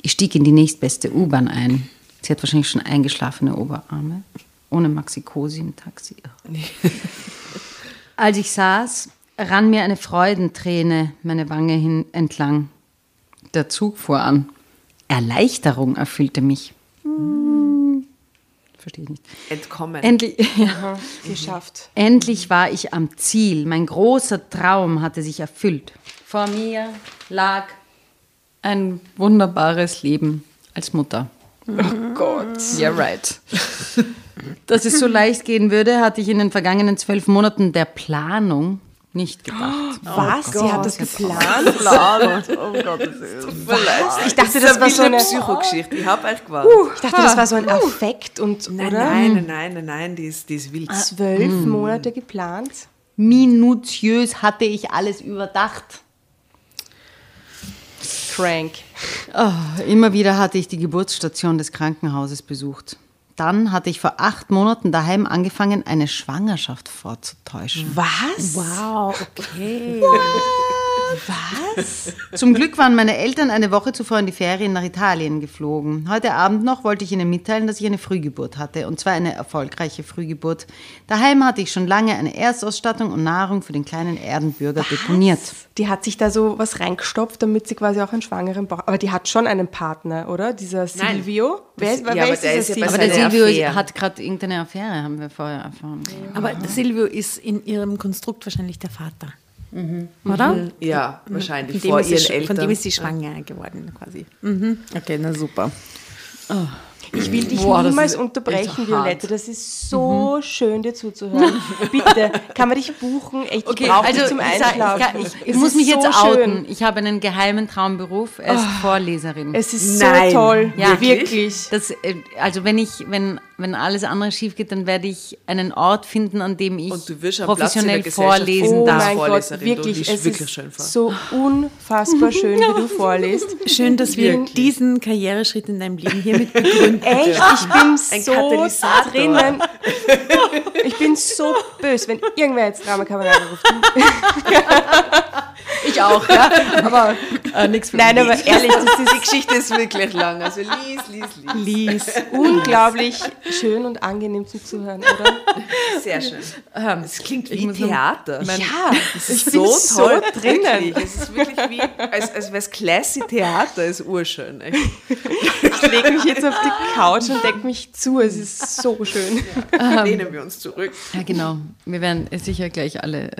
S1: Ich stieg in die nächstbeste U-Bahn ein. Sie hat wahrscheinlich schon eingeschlafene Oberarme. Ohne Maxikosi im Taxi. Als ich saß, rann mir eine Freudenträne meine Wange hin entlang. Der Zug fuhr an. Erleichterung erfüllte mich. Hm, Verstehe ich nicht.
S2: Entkommen.
S1: Endlich, ja,
S4: Geschafft.
S1: endlich war ich am Ziel. Mein großer Traum hatte sich erfüllt. Vor mir lag ein wunderbares Leben als Mutter.
S4: Oh Gott.
S1: Yeah, right. Dass es so leicht gehen würde, hatte ich in den vergangenen zwölf Monaten der Planung nicht gedacht.
S4: Was? Sie hat das geplant?
S2: Oh Gott, das ist
S4: Ich dachte, das war so eine,
S2: Psychogeschichte. Ich habe echt gewartet.
S4: ich dachte, das war so ein Affekt und,
S2: Nein,
S4: oder?
S2: nein, nein, nein, nein, nein, die ist, die ist wild.
S4: Zwölf Monate geplant?
S1: Minutiös hatte ich alles überdacht.
S4: Crank.
S1: Oh, immer wieder hatte ich die Geburtsstation des Krankenhauses besucht. Dann hatte ich vor acht Monaten daheim angefangen, eine Schwangerschaft vorzutäuschen.
S4: Was?
S5: Wow, okay.
S4: Was?
S1: Zum Glück waren meine Eltern eine Woche zuvor in die Ferien nach Italien geflogen. Heute Abend noch wollte ich ihnen mitteilen, dass ich eine Frühgeburt hatte, und zwar eine erfolgreiche Frühgeburt. Daheim hatte ich schon lange eine Erstausstattung und Nahrung für den kleinen Erdenbürger deponiert.
S4: Die hat sich da so was reingestopft, damit sie quasi auch einen schwangeren Bauch. Aber die hat schon einen Partner, oder? Dieser
S2: Nein.
S4: Silvio? Wer ist,
S2: Ja,
S4: wer
S2: aber
S4: ist
S2: der
S4: dieser
S2: ist ja
S1: Aber
S4: Silvio?
S1: der Silvio
S2: Affäre.
S1: hat gerade irgendeine Affäre, haben wir vorher erfahren.
S5: Aber Silvio ist in ihrem Konstrukt wahrscheinlich der Vater. Oder?
S2: Ja, wahrscheinlich.
S5: Von dem,
S2: Vor
S5: ist
S2: ihren
S5: sie,
S2: Eltern.
S5: von dem ist sie schwanger geworden, quasi. Mhm. Okay, na super.
S4: Ich will dich
S1: Boah,
S4: niemals unterbrechen. Violette. Das ist so schön, dir zuzuhören. Bitte, kann man dich buchen? Echt, ich brauche dich zum
S1: also ich, sag-
S4: Einschlafen.
S1: ich, ich, ich muss mich jetzt
S4: so
S1: outen.
S4: schön.
S1: Ich habe einen geheimen Traumberuf. Er ist Vorleserin.
S4: Es ist
S2: Nein.
S4: so toll.
S1: Ja.
S4: wirklich.
S1: Das, äh, also wenn ich, wenn, wenn alles andere schief geht, dann werde ich einen Ort finden, an dem ich professionell vorlesen
S4: Oh
S1: darf.
S4: mein Gott, wirklich. Es
S2: wirklich
S4: ist
S2: schön vor.
S4: so unfassbar schön, wie du vorliest.
S5: Schön, dass wir
S4: Wirklich.
S5: diesen Karriereschritt in deinem Leben hiermit begründen.
S4: Echt, ich bin so drinnen. Ich bin so böse, wenn irgendwer jetzt Drama Carbonara ruft.
S1: Ich auch, ja. Aber äh, nichts für
S4: Nein,
S1: mich.
S4: aber ehrlich, das ist
S2: Die Geschichte ist wirklich lang. Also lies, lies, lies.
S4: Lies. Unglaublich schön und angenehm zum Zuhören, oder?
S2: Sehr schön. Es klingt wie
S1: muss noch-
S2: Theater.
S4: Ja,
S2: Es
S4: ich
S2: ist
S4: bin
S2: so
S4: so
S2: toll
S4: drinnen.
S2: Wirklich. Es ist wirklich wie, als, als wäre es Classy Theater, ist urschön. Echt.
S4: Ich lege mich jetzt auf die Couch und decke mich zu. Es ist so schön.
S2: Lehnen wir uns zurück.
S1: Ja, genau. Wir werden sicher gleich alle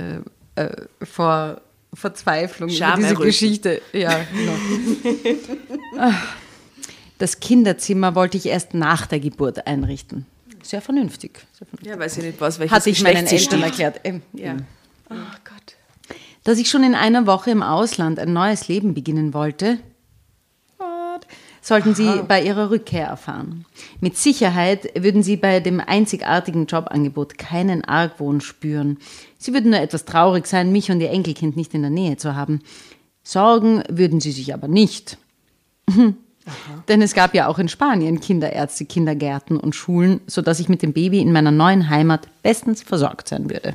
S1: äh, äh, vor Verzweiflung über
S2: Scham
S1: diese
S2: erröten.
S1: Geschichte. Ja, genau. Ah. Das Kinderzimmer wollte ich erst nach der Geburt einrichten. Sehr vernünftig. Sehr vernünftig.
S2: Ja, weiß ich nicht, was, welches
S1: Hatte ich meinen Eltern
S2: stiehlt.
S1: erklärt. Ähm,
S2: Ja.
S4: Oh Gott.
S1: Dass ich schon in einer Woche im Ausland ein neues Leben beginnen wollte, sollten Sie bei Ihrer Rückkehr erfahren. Mit Sicherheit würden Sie bei dem einzigartigen Jobangebot keinen Argwohn spüren. Sie würden nur etwas traurig sein, mich und Ihr Enkelkind nicht in der Nähe zu haben. Sorgen würden Sie sich aber nicht. Denn es gab ja auch in Spanien Kinderärzte, Kindergärten und Schulen, sodass ich mit dem Baby in meiner neuen Heimat bestens versorgt sein würde.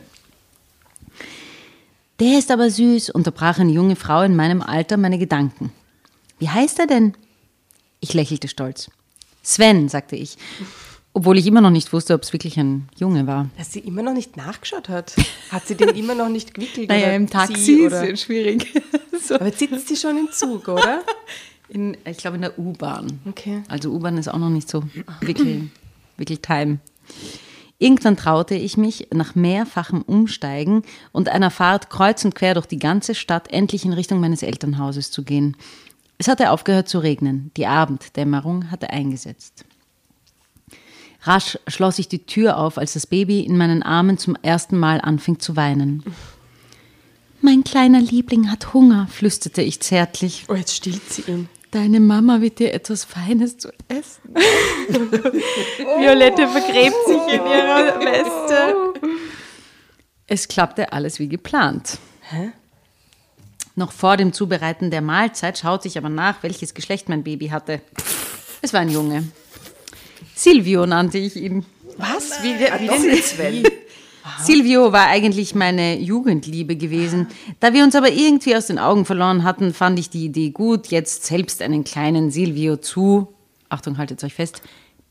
S1: Der ist aber süß, unterbrach eine junge Frau in meinem Alter meine Gedanken. Wie heißt er denn? Ich lächelte stolz. Sven, sagte ich, obwohl ich immer noch nicht wusste, ob es wirklich ein Junge war.
S4: Dass sie immer noch nicht nachgeschaut hat. Hat sie den immer noch nicht gewickelt?
S1: Naja, im Taxi ist es schwierig. so.
S4: Aber jetzt sitzt sie schon im Zug, oder?
S1: in, ich glaube in der U-Bahn.
S4: Okay.
S1: Also U-Bahn ist auch noch nicht so wirklich time. Irgendwann traute ich mich, nach mehrfachem Umsteigen und einer Fahrt kreuz und quer durch die ganze Stadt endlich in Richtung meines Elternhauses zu gehen. Es hatte aufgehört zu regnen. Die Abenddämmerung hatte eingesetzt. Rasch schloss ich die Tür auf, als das Baby in meinen Armen zum ersten Mal anfing zu weinen. Mein kleiner Liebling hat Hunger, flüsterte ich zärtlich.
S4: Oh, jetzt stillt sie ihn.
S1: Deine Mama wird dir etwas Feines zu essen.
S4: Violette vergräbt sich in ihrer Weste.
S1: Es klappte alles wie geplant. Noch vor dem Zubereiten der Mahlzeit schaute ich aber nach, welches Geschlecht mein Baby hatte. Es war ein Junge. Silvio nannte ich ihn.
S4: Was? Wie, wie, wie
S2: Doch
S4: denn?
S2: nicht Sven.
S1: Silvio war eigentlich meine Jugendliebe gewesen. Da wir uns aber irgendwie aus den Augen verloren hatten, fand ich die Idee gut, jetzt selbst einen kleinen Silvio zu, Achtung, haltet euch fest,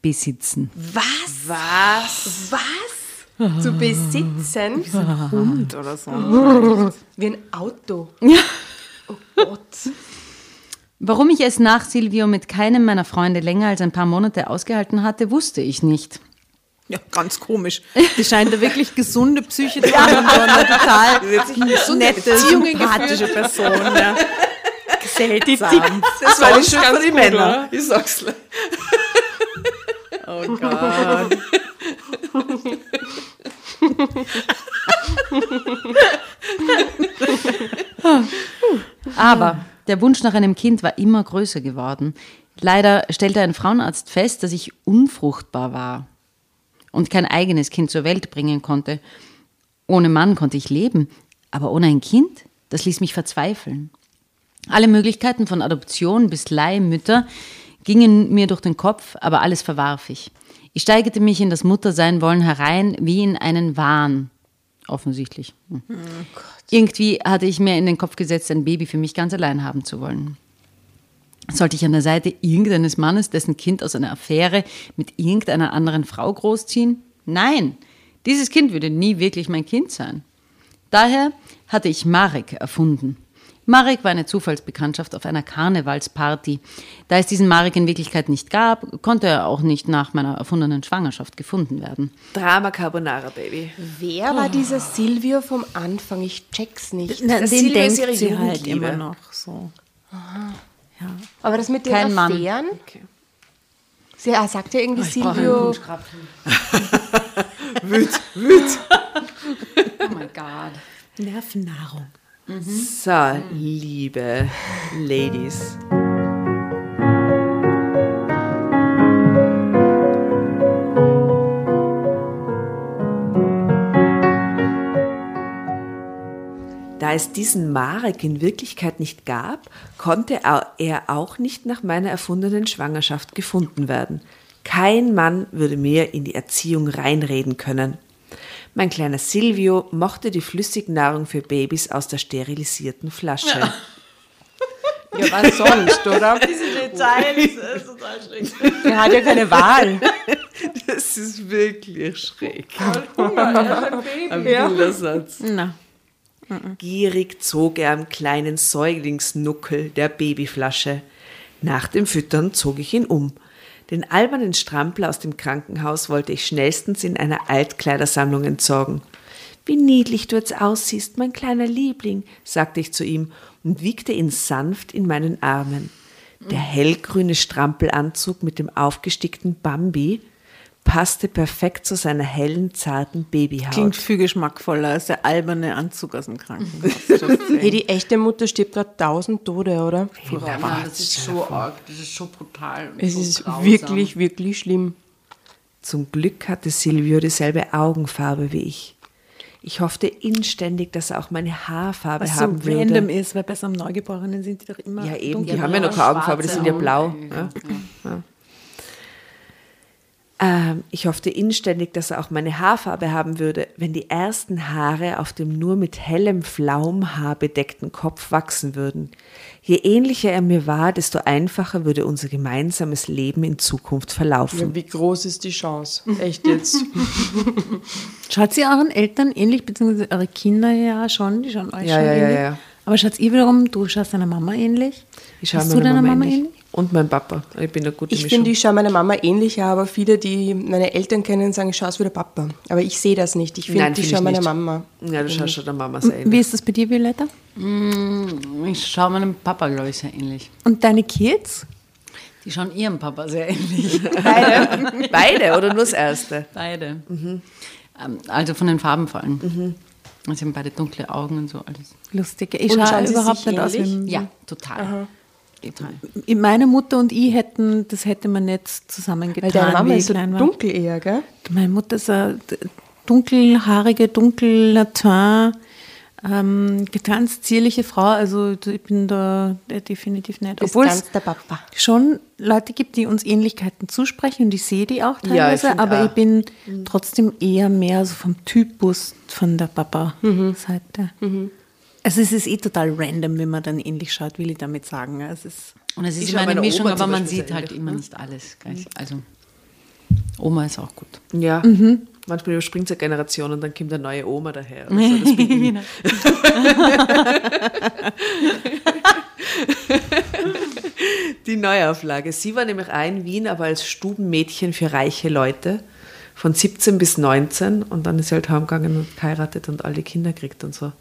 S1: besitzen.
S4: Was?
S2: Was?
S4: Was? Zu besitzen?
S2: Hund oder so.
S4: Wie ein Auto.
S1: Ja.
S4: Oh Gott.
S1: Warum ich es nach Silvio mit keinem meiner Freunde länger als ein paar Monate ausgehalten hatte, wusste ich nicht.
S5: Ja, ganz komisch. Die scheint eine wirklich gesunde Psyche zu haben so eine total nette,
S2: Beziehungen
S5: sympathische Person. Ja. Seltsam.
S2: Das war
S4: Sonst
S2: schön
S4: ganz
S2: für die
S4: gut,
S2: Männer.
S4: oder?
S2: Ich sag's gleich. Oh Gott.
S1: Aber der Wunsch nach einem Kind war immer größer geworden. Leider stellte ein Frauenarzt fest, dass ich unfruchtbar war und kein eigenes Kind zur Welt bringen konnte. Ohne Mann konnte ich leben, aber ohne ein Kind, das ließ mich verzweifeln. Alle Möglichkeiten von Adoption bis Leihmütter gingen mir durch den Kopf, aber alles verwarf ich. Ich steigerte mich in das Muttersein wollen herein wie in einen Wahn. Offensichtlich. Hm. Irgendwie hatte ich mir in den Kopf gesetzt, ein Baby für mich ganz allein haben zu wollen. Sollte ich an der Seite irgendeines Mannes, dessen Kind aus einer Affäre mit irgendeiner anderen Frau großziehen? Nein, dieses Kind würde nie wirklich mein Kind sein. Daher hatte ich Marek erfunden. Marek war eine Zufallsbekanntschaft auf einer Karnevalsparty. Da es diesen Marek in Wirklichkeit nicht gab, konnte er auch nicht nach meiner erfundenen Schwangerschaft gefunden werden.
S2: Drama Carbonara, Baby.
S4: Wer war dieser Silvio vom Anfang? Ich check's nicht.
S5: Na,
S2: Das
S5: den
S2: Silvia ist
S5: denkt
S2: ihre
S5: sie halt immer noch so.
S4: Aber das mit den
S1: Kein Mann.
S4: Affären? Sie ah, sagt ja irgendwie Silvio.
S2: Wüt, wüt.
S1: Oh mein Gott.
S5: Nervennahrung.
S2: So, liebe Ladies. Da es diesen Marek in Wirklichkeit nicht gab, konnte er auch nicht nach meiner erfundenen Schwangerschaft gefunden werden. Kein Mann würde mehr in die Erziehung reinreden können. Mein kleiner Silvio mochte die Flüssignahrung für Babys aus der sterilisierten Flasche.
S4: Ja, was sonst, oder?
S5: Diese Details, das ist total schräg.
S4: Er hat ja keine Wahl.
S2: Das ist wirklich schräg. Ein
S4: Ja.
S2: wilder Satz.
S5: Na,
S2: Gierig zog er am kleinen Säuglingsnuckel der Babyflasche. Nach dem Füttern zog ich ihn um. Den albernen Strampler aus dem Krankenhaus wollte ich schnellstens in einer Altkleidersammlung entsorgen. Wie niedlich du jetzt aussiehst, mein kleiner Liebling, sagte ich zu ihm und wiegte ihn sanft in meinen Armen. Der hellgrüne Strampelanzug mit dem aufgestickten Bambi passte perfekt zu seiner hellen, zarten Babyhaut.
S5: klingt viel geschmackvoller als der alberne Anzug aus dem Krankenhaus.
S4: Hey, die echte Mutter stirbt gerade tausend Tode, oder?
S1: Ja, Mann, das ist so arg, das ist so brutal. und
S4: Es
S1: so
S4: ist
S1: grausam.
S4: wirklich, wirklich schlimm.
S2: Zum Glück hatte Silvio dieselbe Augenfarbe wie ich. Ich hoffte inständig, dass er auch meine Haarfarbe
S5: Was so
S2: haben würde.
S5: random ist, weil bei so einem Neugeborenen sind die doch immer
S2: Ja, eben, die haben ja noch keine Augenfarbe, die sind ja blau. Ja. Ja. Ähm, ich hoffte inständig, dass er auch meine Haarfarbe haben würde, wenn die ersten Haare auf dem nur mit hellem Flaumhaar bedeckten Kopf wachsen würden. Je ähnlicher er mir war, desto einfacher würde unser gemeinsames Leben in Zukunft verlaufen.
S4: Ja, wie groß ist die Chance? Echt jetzt?
S5: Schaut sie euren Eltern ähnlich, beziehungsweise eure Kinder ja schon, die schauen euch
S2: Ja,
S5: schon
S2: ja, ja,
S5: ähnlich.
S2: ja.
S5: Aber schaut ihr wiederum, du schaust deiner Mama ähnlich?
S2: Ich schaue meiner
S5: du deiner
S2: Mama,
S5: Mama
S2: ähnlich.
S5: ähnlich?
S2: Und mein Papa. Ich bin eine gute
S4: Ich
S2: Mischung.
S4: finde, ich schaue meiner Mama ähnlich, aber viele, die meine Eltern kennen, sagen, ich schaue aus wie der Papa. Aber ich sehe das nicht. Ich finde, ich
S2: find
S4: schaue
S2: ich
S4: meiner. Mama.
S2: Ja, du schaust schon der Mama sehr
S5: Wie
S2: ähnlich.
S5: ist das bei dir, Violetta?
S1: Ich schaue meinem Papa, glaube ich, sehr ähnlich.
S5: Und deine Kids?
S1: Die schauen ihrem Papa sehr ähnlich.
S2: Beide? Beide oder nur das erste?
S1: Beide. Ähm, Also von den Farben vor allem. Sie haben beide dunkle Augen und so alles.
S5: Lustig. Ich schaue überhaupt
S4: sich
S5: nicht aus
S4: ähnlich?
S5: wie
S1: Ja, total. Total.
S5: Meine Mutter und ich hätten, das hätte man nicht zusammengetan.
S4: Weil deine Mama ist so dunkel eher, gell?
S5: Meine Mutter ist eine dunkelhaarige, dunkel-latin, ähm, ganz zierliche Frau. Also ich bin da definitiv nicht. Obwohl es
S4: ganz der Papa.
S5: schon Leute gibt, die uns Ähnlichkeiten zusprechen und ich sehe die auch
S2: Ja, ich
S5: teilweise, aber
S2: auch.
S5: ich bin trotzdem eher mehr so vom Typus von der Papa-Seite. Also es ist eh total random, wenn man dann ähnlich schaut, will ich damit sagen. Es ist
S1: Und es ist immer eine Mischung,
S2: Oma
S1: aber man sieht halt immer
S2: ne?
S1: nicht alles gleich. Also Oma ist auch gut.
S2: Ja. Manchmal überspringt es eine Generation und dann kommt eine neue Oma daher. Oder so. Das bin ich. Die Neuauflage. Sie war nämlich auch in Wien, aber als Stubenmädchen für reiche Leute von 17 bis 19 und dann ist sie halt heimgegangen und geheiratet und alle Kinder gekriegt und so.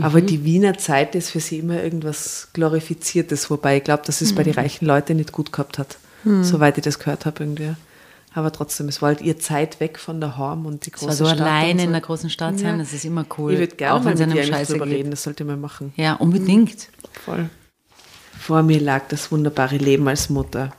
S2: Aber die Wiener Zeit ist für sie immer irgendwas Glorifiziertes, wobei ich glaube, dass es bei den reichen Leuten nicht gut gehabt hat, soweit ich das gehört habe irgendwie. Aber trotzdem, es war halt ihr Zeit weg von der Horm und die
S1: Es
S2: große
S1: war so
S2: Stadt und
S1: alleine
S2: so.
S1: in der großen Stadt sein, das ist immer cool.
S2: Ich würde gerne
S1: auch
S2: mal mit
S1: einem
S2: dir drüber
S1: geht.
S2: reden, das sollte man machen.
S1: Ja, unbedingt.
S2: Voll. Vor mir lag das wunderbare Leben als Mutter.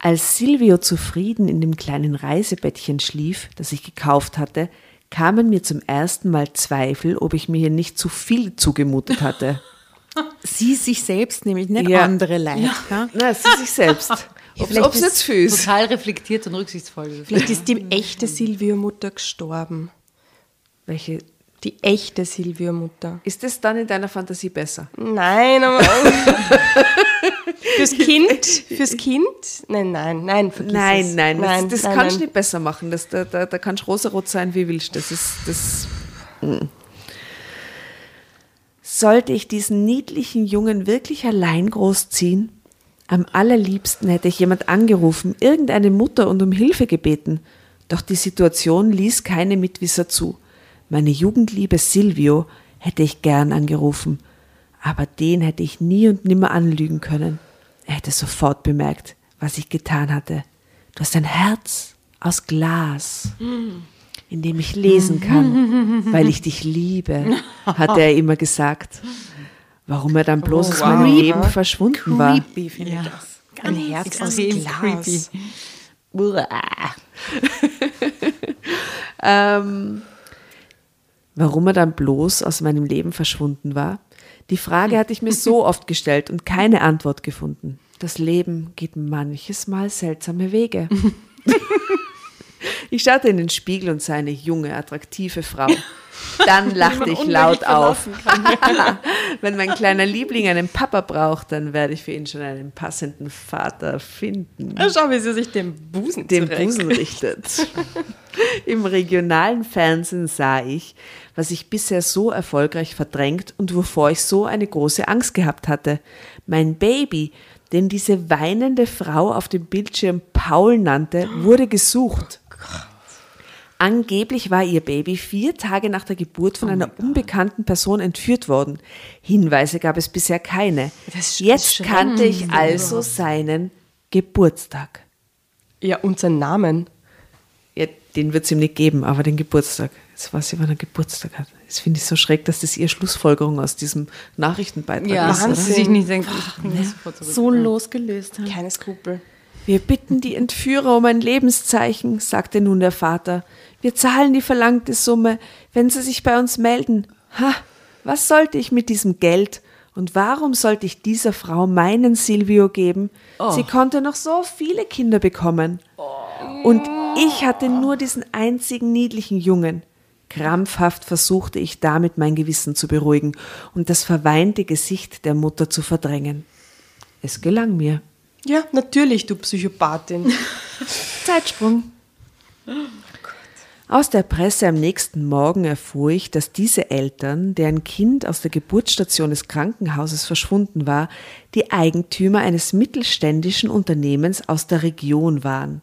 S2: Als Silvio zufrieden in dem kleinen Reisebettchen schlief, das ich gekauft hatte, kamen mir zum ersten Mal Zweifel, ob ich mir hier nicht zu viel zugemutet hatte.
S5: sie sich selbst, nämlich nicht
S2: Ja.
S5: andere Leute. Ja.
S2: Na, es ist sich selbst. Ob
S4: vielleicht
S2: es jetzt viel ist.
S1: Total reflektiert und rücksichtsvoll.
S4: Vielleicht ist die echte Silvio-Mutter gestorben.
S2: Welche,
S4: Die echte Silvio-Mutter.
S2: ist das dann in deiner Fantasie besser?
S4: Nein, aber. fürs Kind? Fürs Kind? Nein, nein, nein, vergiss
S2: Nein,
S4: es.
S2: nein, das, das
S4: nein,
S2: kannst du
S4: nein.
S2: nicht besser machen. Das, da, da, da kannst du rosarot sein, wie willst. Das ist, das. mm. Sollte ich diesen niedlichen Jungen wirklich allein großziehen? Am allerliebsten hätte ich jemand angerufen, irgendeine Mutter und um Hilfe gebeten. Doch die Situation ließ keine Mitwisser zu. Meine Jugendliebe Silvio hätte ich gern angerufen, aber den hätte ich nie und nimmer anlügen können. Er hätte sofort bemerkt, was ich getan hatte. Du hast ein Herz aus Glas, in dem ich lesen kann, weil ich dich liebe, hatte er immer gesagt. Warum er dann bloß aus meinem
S4: wow.
S2: Leben verschwunden war.
S5: Creepy finde ich das.
S4: Ein Herz aus Glas.
S1: creepy.
S2: Ähm, warum er dann bloß aus meinem Leben verschwunden war? Die Frage hatte ich mir so oft gestellt und keine Antwort gefunden. Das Leben geht manches Mal seltsame Wege. Ich schaute in den Spiegel und sah eine junge, attraktive Frau. Dann lachte ich laut auf. Wenn mein kleiner Liebling einen Papa braucht, dann werde ich für ihn schon einen passenden Vater finden.
S4: Schau, wie sie sich den Busen
S2: Dem Busen richtet. Im regionalen Fernsehen sah ich, was ich bisher so erfolgreich verdrängt und wovor ich so eine große Angst gehabt hatte. Mein Baby, den diese weinende Frau auf dem Bildschirm Paul nannte, wurde gesucht. Angeblich war ihr Baby vier Tage nach der Geburt von einer unbekannten Person entführt worden. Hinweise gab es bisher keine.
S4: Das ist
S2: Jetzt kannte ich also seinen Geburtstag.
S4: Ja, und seinen Namen.
S2: Ja, den wird es ihm nicht geben, aber den Geburtstag. Jetzt weiß ich, wann er Geburtstag hat. Das finde ich so schräg, dass das ihr Schlussfolgerung aus diesem Nachrichtenbeitrag
S1: Ja,
S2: ist.
S1: dass sie sich nicht das sofort zurück.
S5: So losgelöst haben.
S4: Keine Skrupel.
S2: Wir bitten die Entführer um ein Lebenszeichen, sagte nun der Vater. Wir zahlen die verlangte Summe, wenn sie sich bei uns melden. Ha, was sollte ich mit diesem Geld? Und warum sollte ich dieser Frau meinen Silvio geben? Sie konnte noch so viele Kinder bekommen. Und ich hatte nur diesen einzigen niedlichen Jungen. Krampfhaft versuchte ich damit mein Gewissen zu beruhigen und das verweinte Gesicht der Mutter zu verdrängen. Es gelang mir.
S4: Ja, natürlich, du Psychopathin.
S2: Zeitsprung. Aus der Presse am nächsten Morgen erfuhr ich, dass diese Eltern, deren Kind aus der Geburtsstation des Krankenhauses verschwunden war, die Eigentümer eines mittelständischen Unternehmens aus der Region waren.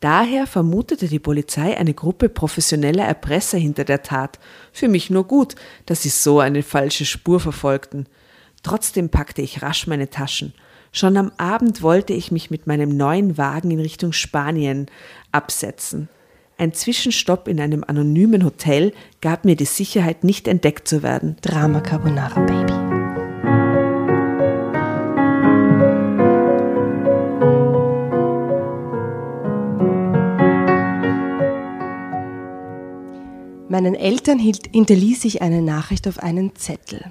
S2: Daher vermutete die Polizei eine Gruppe professioneller Erpresser hinter der Tat. Für mich nur gut, dass sie so eine falsche Spur verfolgten. Trotzdem packte ich rasch meine Taschen. Schon am Abend wollte ich mich mit meinem neuen Wagen in Richtung Spanien absetzen. Ein Zwischenstopp in einem anonymen Hotel gab mir die Sicherheit, nicht entdeckt zu werden.
S4: Drama Carbonara Baby. Meinen Eltern hinterließ ich eine Nachricht auf einen Zettel.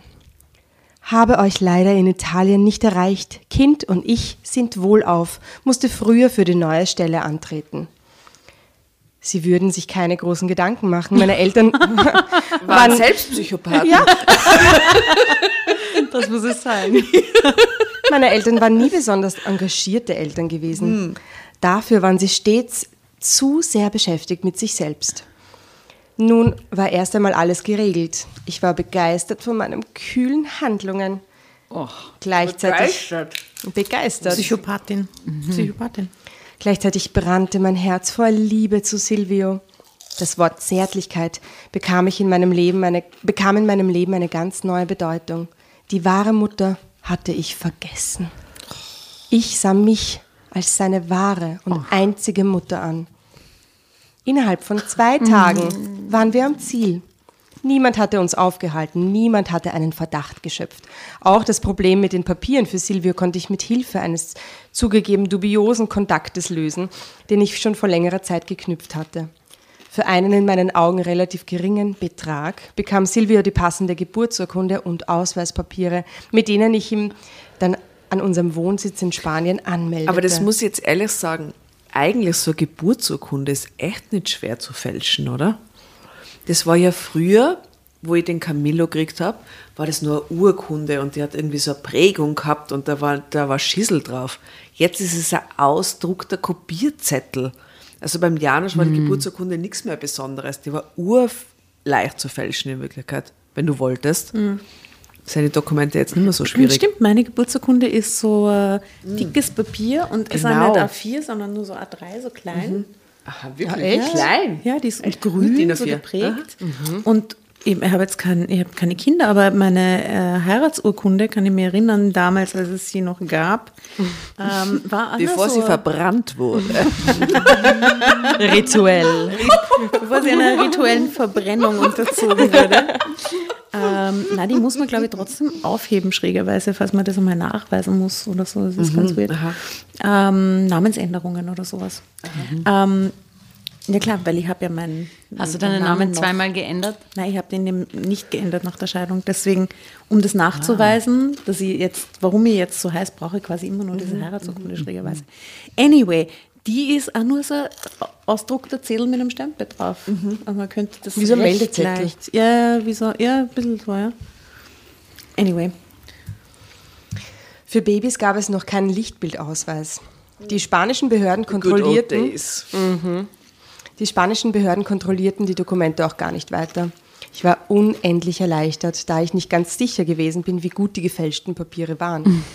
S4: Habe euch leider in Italien nicht erreicht. Kind und ich sind wohlauf, musste früher für die neue Stelle antreten. Sie würden sich keine großen Gedanken machen. Meine Eltern waren
S2: selbst Psychopathen.
S4: Ja,
S1: Das muss es sein.
S4: Meine Eltern waren nie besonders engagierte Eltern gewesen. Dafür waren sie stets zu sehr beschäftigt mit sich selbst. Nun war erst einmal alles geregelt. Ich war begeistert von meinen kühlen Handlungen. Gleichzeitig begeistert.
S5: Psychopathin. Psychopathin.
S4: Gleichzeitig brannte mein Herz vor Liebe zu Silvio. Das Wort Zärtlichkeit bekam, ich in meinem Leben eine, bekam in meinem Leben eine ganz neue Bedeutung. Die wahre Mutter hatte ich vergessen. Ich sah mich als seine wahre und einzige Mutter an. Innerhalb von zwei Tagen waren wir am Ziel. Niemand hatte uns aufgehalten, niemand hatte einen Verdacht geschöpft. Auch das Problem mit den Papieren für Silvio konnte ich mit Hilfe eines zugegeben dubiosen Kontaktes lösen, den ich schon vor längerer Zeit geknüpft hatte. Für einen in meinen Augen relativ geringen Betrag bekam Silvio die passende Geburtsurkunde und Ausweispapiere, mit denen ich ihm dann an unserem Wohnsitz in Spanien anmeldete.
S2: Aber das muss ich jetzt ehrlich sagen, eigentlich so eine Geburtsurkunde ist echt nicht schwer zu fälschen, oder? Das war ja früher, wo ich den Camillo gekriegt habe, war das nur eine Urkunde und die hat irgendwie so eine Prägung gehabt und da war, da war Schissel drauf. Jetzt ist es ein ausdruckter Kopierzettel. Also beim Janusz war die Geburtsurkunde nichts mehr Besonderes. Die war urleicht zu fälschen in Wirklichkeit, wenn du wolltest. Seine Dokumente jetzt nicht mehr so schwierig.
S5: Stimmt, meine Geburtsurkunde ist so äh, dickes Papier und ist
S2: Genau.
S5: auch nicht A4, sondern nur so A3, so klein.
S2: Aha, wirklich?
S4: echt?
S2: Klein?
S5: Ja, die ist
S2: Echt
S5: grün, so
S2: A4.
S5: geprägt. Und eben, ich habe jetzt kein, ich habe keine Kinder, aber meine äh, Heiratsurkunde, kann ich mir erinnern, damals, als es sie noch gab, ähm, war auch
S2: Bevor
S5: so,
S2: sie verbrannt wurde.
S4: rituell.
S5: bevor sie einer rituellen Verbrennung unterzogen wurde. ähm, na, die muss man, glaube ich, trotzdem aufheben, schrägerweise, falls man das einmal nachweisen muss oder so. Das ist ganz weird. Ähm, Namensänderungen oder sowas. Ähm, ja klar, weil ich habe ja meinen
S1: Hast du deinen Namen
S5: noch-
S1: zweimal geändert?
S5: Nein, ich habe den eben nicht geändert nach der Scheidung. Deswegen, um das nachzuweisen, dass ich jetzt, warum ich jetzt so heiß brauche, ich quasi immer nur diese Heiratsurkunde schrägerweise. Anyway, Die ist auch nur so ein ausdruckter Zettel mit einem Stempel drauf. Aber man könnte das
S4: Wie so ein Meldezettel.
S5: leicht- Ja, wie so, ja, ein bisschen so, ja. Anyway.
S4: Für Babys gab es noch keinen Lichtbildausweis. Die spanischen Behörden kontrollierten,
S2: days.
S4: Die spanischen Behörden kontrollierten die Dokumente auch gar nicht weiter. Ich war unendlich erleichtert, da ich nicht ganz sicher gewesen bin, wie gut die gefälschten Papiere waren.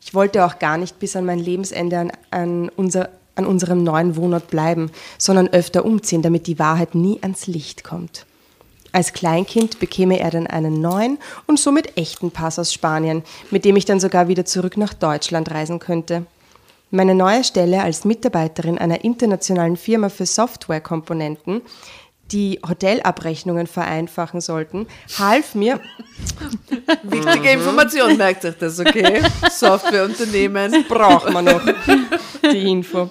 S4: Ich wollte auch gar nicht bis an mein Lebensende an, an, unser, an unserem neuen Wohnort bleiben, sondern öfter umziehen, damit die Wahrheit nie ans Licht kommt. Als Kleinkind bekäme er dann einen neuen und somit echten Pass aus Spanien, mit dem ich dann sogar wieder zurück nach Deutschland reisen könnte. Meine neue Stelle als Mitarbeiterin einer internationalen Firma für Softwarekomponenten, die Hotelabrechnungen vereinfachen sollten, half mir,
S2: Wichtige Information, merkt euch das, okay? Softwareunternehmen.
S4: braucht man noch die Info,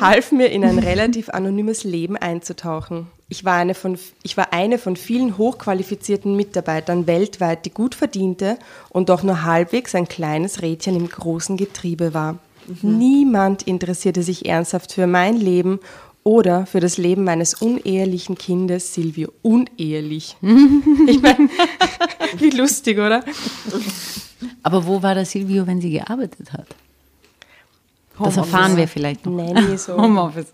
S4: half mir in ein relativ anonymes Leben einzutauchen. Ich war, eine von, ich war eine von vielen hochqualifizierten Mitarbeitern weltweit, die gut verdiente und doch nur halbwegs ein kleines Rädchen im großen Getriebe war. Niemand interessierte sich ernsthaft für mein Leben oder für das Leben meines unehelichen Kindes Silvio. Unehelich. ich meine, wie lustig, oder?
S1: Aber wo war der Silvio, wenn sie gearbeitet hat? Das erfahren wir vielleicht noch.
S4: Nanny so.
S1: Homeoffice.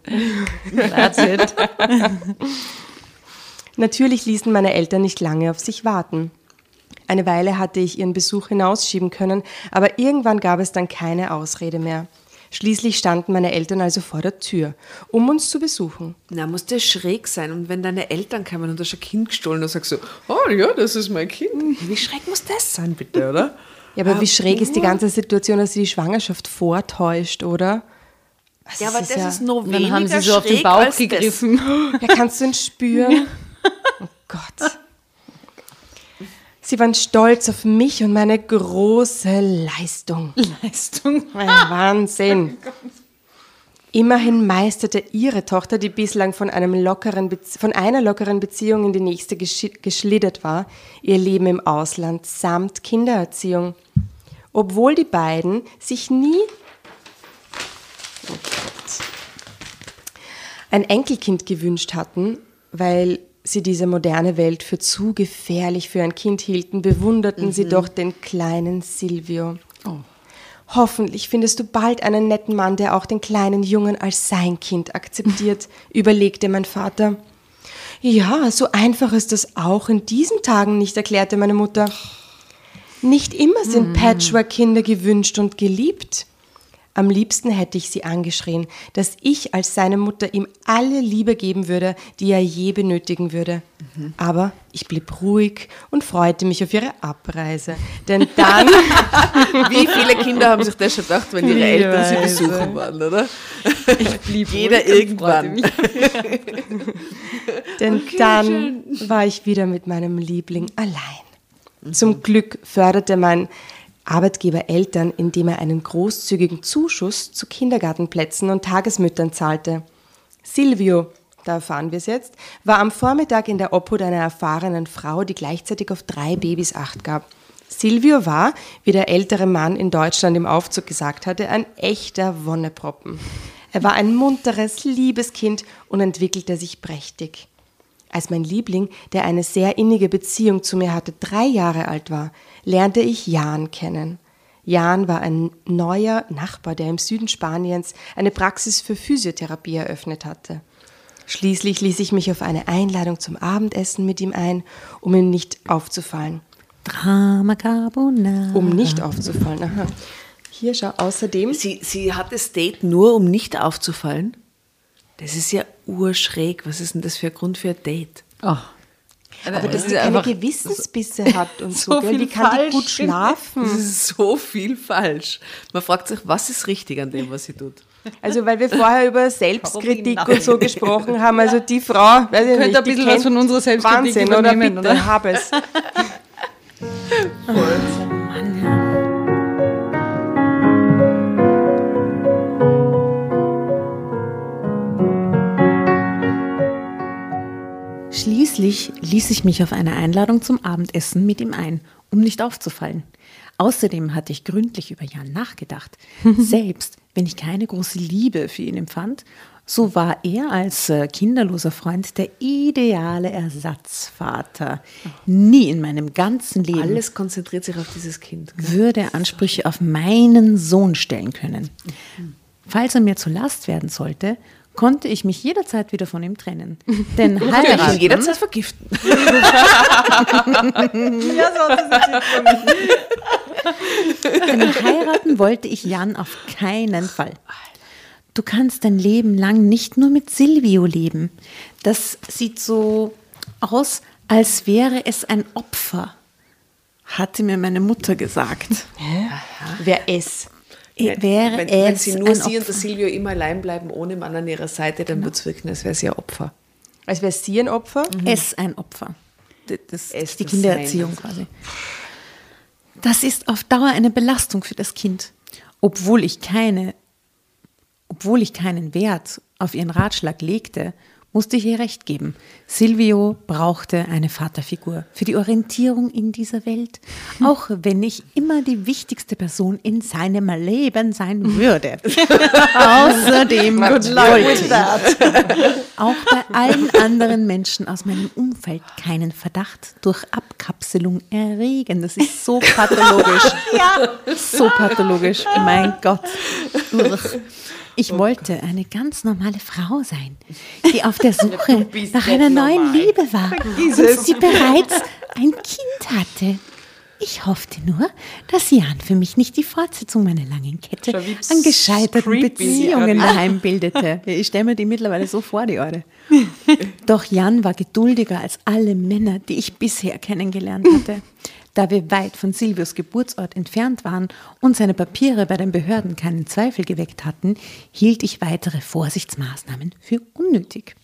S1: That's it.
S4: Natürlich ließen meine Eltern nicht lange auf sich warten. Eine Weile hatte ich ihren Besuch hinausschieben können, aber irgendwann gab es dann keine Ausrede mehr. Schließlich standen meine Eltern also vor der Tür, um uns zu besuchen.
S2: Na, muss der schräg sein. Und wenn deine Eltern kamen und du hast ein Kind gestohlen, dann sagst du, oh ja, das ist mein Kind. Wie schräg muss das sein, bitte, oder?
S4: Ja, aber wie schräg ist die ganze Situation, dass sie die Schwangerschaft vortäuscht, oder? Also
S2: Ja, aber das
S4: ja-
S2: ist noch
S1: Dann
S2: weniger
S1: haben sie so auf den Bauch gegriffen.
S4: Ja, kannst du ihn spüren? Oh Gott. Sie waren stolz auf mich und meine große Leistung.
S1: Leistung.
S4: Ein Wahnsinn. Immerhin meisterte ihre Tochter, die bislang von, von einer lockeren Beziehung in die nächste geschlittert war, ihr Leben im Ausland samt Kindererziehung. Obwohl die beiden sich nie Oh ein Enkelkind gewünscht hatten, weil sie diese moderne Welt für zu gefährlich für ein Kind hielten, bewunderten sie doch den kleinen Silvio. Hoffentlich findest du bald einen netten Mann, der auch den kleinen Jungen als sein Kind akzeptiert, überlegte mein Vater. Ja, so einfach ist das auch in diesen Tagen nicht, erklärte meine Mutter. Nicht immer sind Patchwork-Kinder gewünscht und geliebt. Am liebsten hätte ich sie angeschrien, dass ich als seine Mutter ihm alle Liebe geben würde, die er je benötigen würde. Aber ich blieb ruhig und freute mich auf ihre Abreise. Denn dann
S2: Wie viele Kinder haben sich das schon gedacht, wenn ihre Eltern sie besuchen waren, oder?
S1: Ich blieb
S2: Jeder
S1: ruhig
S2: irgendwann.
S4: Denn dann war ich wieder mit meinem Liebling allein. Zum Glück förderte mein Arbeitgeber Eltern, indem er einen großzügigen Zuschuss zu Kindergartenplätzen und Tagesmüttern zahlte. Silvio, da erfahren wir es jetzt, war am Vormittag in der Obhut einer erfahrenen Frau, die gleichzeitig auf drei Babys acht gab. Silvio war, wie der ältere Mann in Deutschland im Aufzug gesagt hatte, ein echter Wonneproppen. Er war ein munteres, liebes Kind und entwickelte sich prächtig. Als mein Liebling, der eine sehr innige Beziehung zu mir hatte, drei Jahre alt war, lernte ich Jan kennen. Jan war ein neuer Nachbar, der im Süden Spaniens eine Praxis für Physiotherapie eröffnet hatte. Schließlich ließ ich mich auf eine Einladung zum Abendessen mit ihm ein, um ihm nicht aufzufallen.
S5: Drama Carbonara.
S4: Um nicht aufzufallen. Aha. Hier schau außerdem.
S2: Sie, sie hat das Date nur, um nicht aufzufallen? Das ist ja urschräg. Was ist denn das für ein Grund für ein Date?
S1: Oh.
S4: Aber dass
S1: ist
S4: sie keine
S1: einfach
S4: Gewissensbisse hat und so.
S1: so
S4: gell?
S1: Viel
S4: kann die
S1: falsch
S4: gut schlafen?
S2: Das ist so viel falsch. Man fragt sich, was ist richtig an dem, was sie tut?
S4: Also, weil wir vorher über Selbstkritik und so gesprochen haben. Also, die Frau, weiß ich
S1: Könnte ein
S4: die
S1: bisschen was von unserer Selbstkritik
S4: Wahnsinn, oder? Bitte,
S1: oder?
S4: hab es.
S5: Schließlich ließ ich mich auf eine Einladung zum Abendessen mit ihm ein, um nicht aufzufallen. Außerdem hatte ich gründlich über Jan nachgedacht. Selbst wenn ich keine große Liebe für ihn empfand, so war er als äh, kinderloser Freund der ideale Ersatzvater. Nie in meinem ganzen Leben
S2: Alles konzentriert sich auf dieses Kind.
S5: würde er Ansprüche auf meinen Sohn stellen können. Falls er mir zur Last werden sollte, konnte ich mich jederzeit wieder von ihm trennen. Denn
S2: Kann ihn
S5: heiraten,
S2: jederzeit vergiften.
S5: denn heiraten wollte ich Jan auf keinen Fall. Du kannst dein Leben lang nicht nur mit Silvio leben. Das sieht so aus, als wäre es ein Opfer, hatte mir meine Mutter gesagt.
S4: Wer es?
S5: Wäre
S2: Wenn,
S5: es
S2: wenn sie nur sie und der Silvio immer allein bleiben, ohne Mann an ihrer Seite, dann wird es wirken, als wäre sie ein Opfer.
S4: Als wäre sie ein Opfer?
S5: Es ein Opfer. Das, das
S2: Es
S5: ist die Kindererziehung quasi. Das ist auf Dauer eine Belastung für das Kind. Obwohl ich keine, obwohl ich keinen Wert auf ihren Ratschlag legte, musste ich ihr recht geben. Silvio brauchte eine Vaterfigur für die Orientierung in dieser Welt, auch wenn ich immer die wichtigste Person in seinem Leben sein würde. Außerdem wollte ich auch bei allen anderen Menschen aus meinem Umfeld keinen Verdacht durch Abkapselung erregen. Das ist so pathologisch. So pathologisch. Mein Gott. Uch. Ich wollte eine ganz normale Frau sein, die auf der Suche nach einer neuen Liebe war und die bereits ein Kind hatte. Ich hoffte nur, dass Jan für mich nicht die Fortsetzung meiner langen Kette an gescheiterten Beziehungen daheim bildete. Ich stelle mir die mittlerweile so vor, die Orde. Doch Jan war geduldiger als alle Männer, die ich bisher kennengelernt hatte. Da wir weit von Silvios Geburtsort entfernt waren und seine Papiere bei den Behörden keinen Zweifel geweckt hatten, hielt ich weitere Vorsichtsmaßnahmen für unnötig.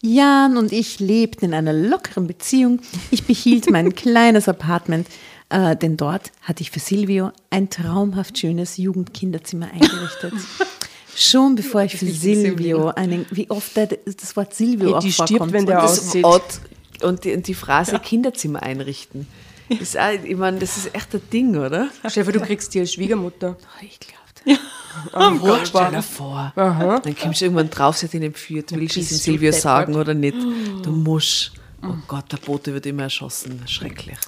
S5: Jan und ich lebten in einer lockeren Beziehung. Ich behielt mein kleines Apartment, äh, denn dort hatte ich für Silvio ein traumhaft schönes Jugendkinderzimmer eingerichtet. Schon bevor ich für Silvio einen, wie oft das Wort Silvio
S4: Eh,
S5: auch
S4: die stirbt,
S5: vorkommt.
S4: wenn der
S5: Und
S2: Das
S4: aussieht.
S2: Ort und die, und die Phrase Kinderzimmer einrichten. Ist auch, ich meine, das ist echt ein Ding, oder?
S4: Stefan, du kriegst die als Schwiegermutter.
S2: Ich glaube. Oh, stell dir vor. Dann kommst du irgendwann drauf, sie hat ihn entführt. Willst du es
S4: bist
S2: Silvio sagen oder nicht? Du musst. Oh Gott, der Bote wird immer erschossen. Schrecklich.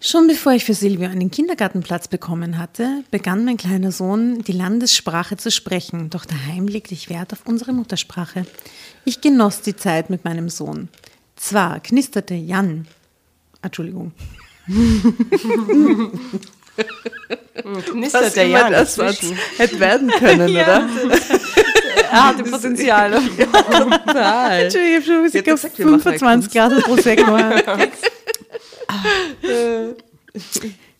S5: Schon bevor ich für Silvio einen Kindergartenplatz bekommen hatte, begann mein kleiner Sohn die Landessprache zu sprechen, doch daheim legte ich Wert auf unsere Muttersprache. Ich genoss die Zeit mit meinem Sohn. Zwar knisterte Jan, Entschuldigung,
S4: Knistert der Jan dazwischen.
S2: hätte werden können, oder?
S4: Er hatte Potenzial.
S2: Total.
S5: Entschuldigung, ich habe schon Musik
S2: Ja,
S5: auf
S2: du sagst, wir machen
S5: 25 Grad Prosecco.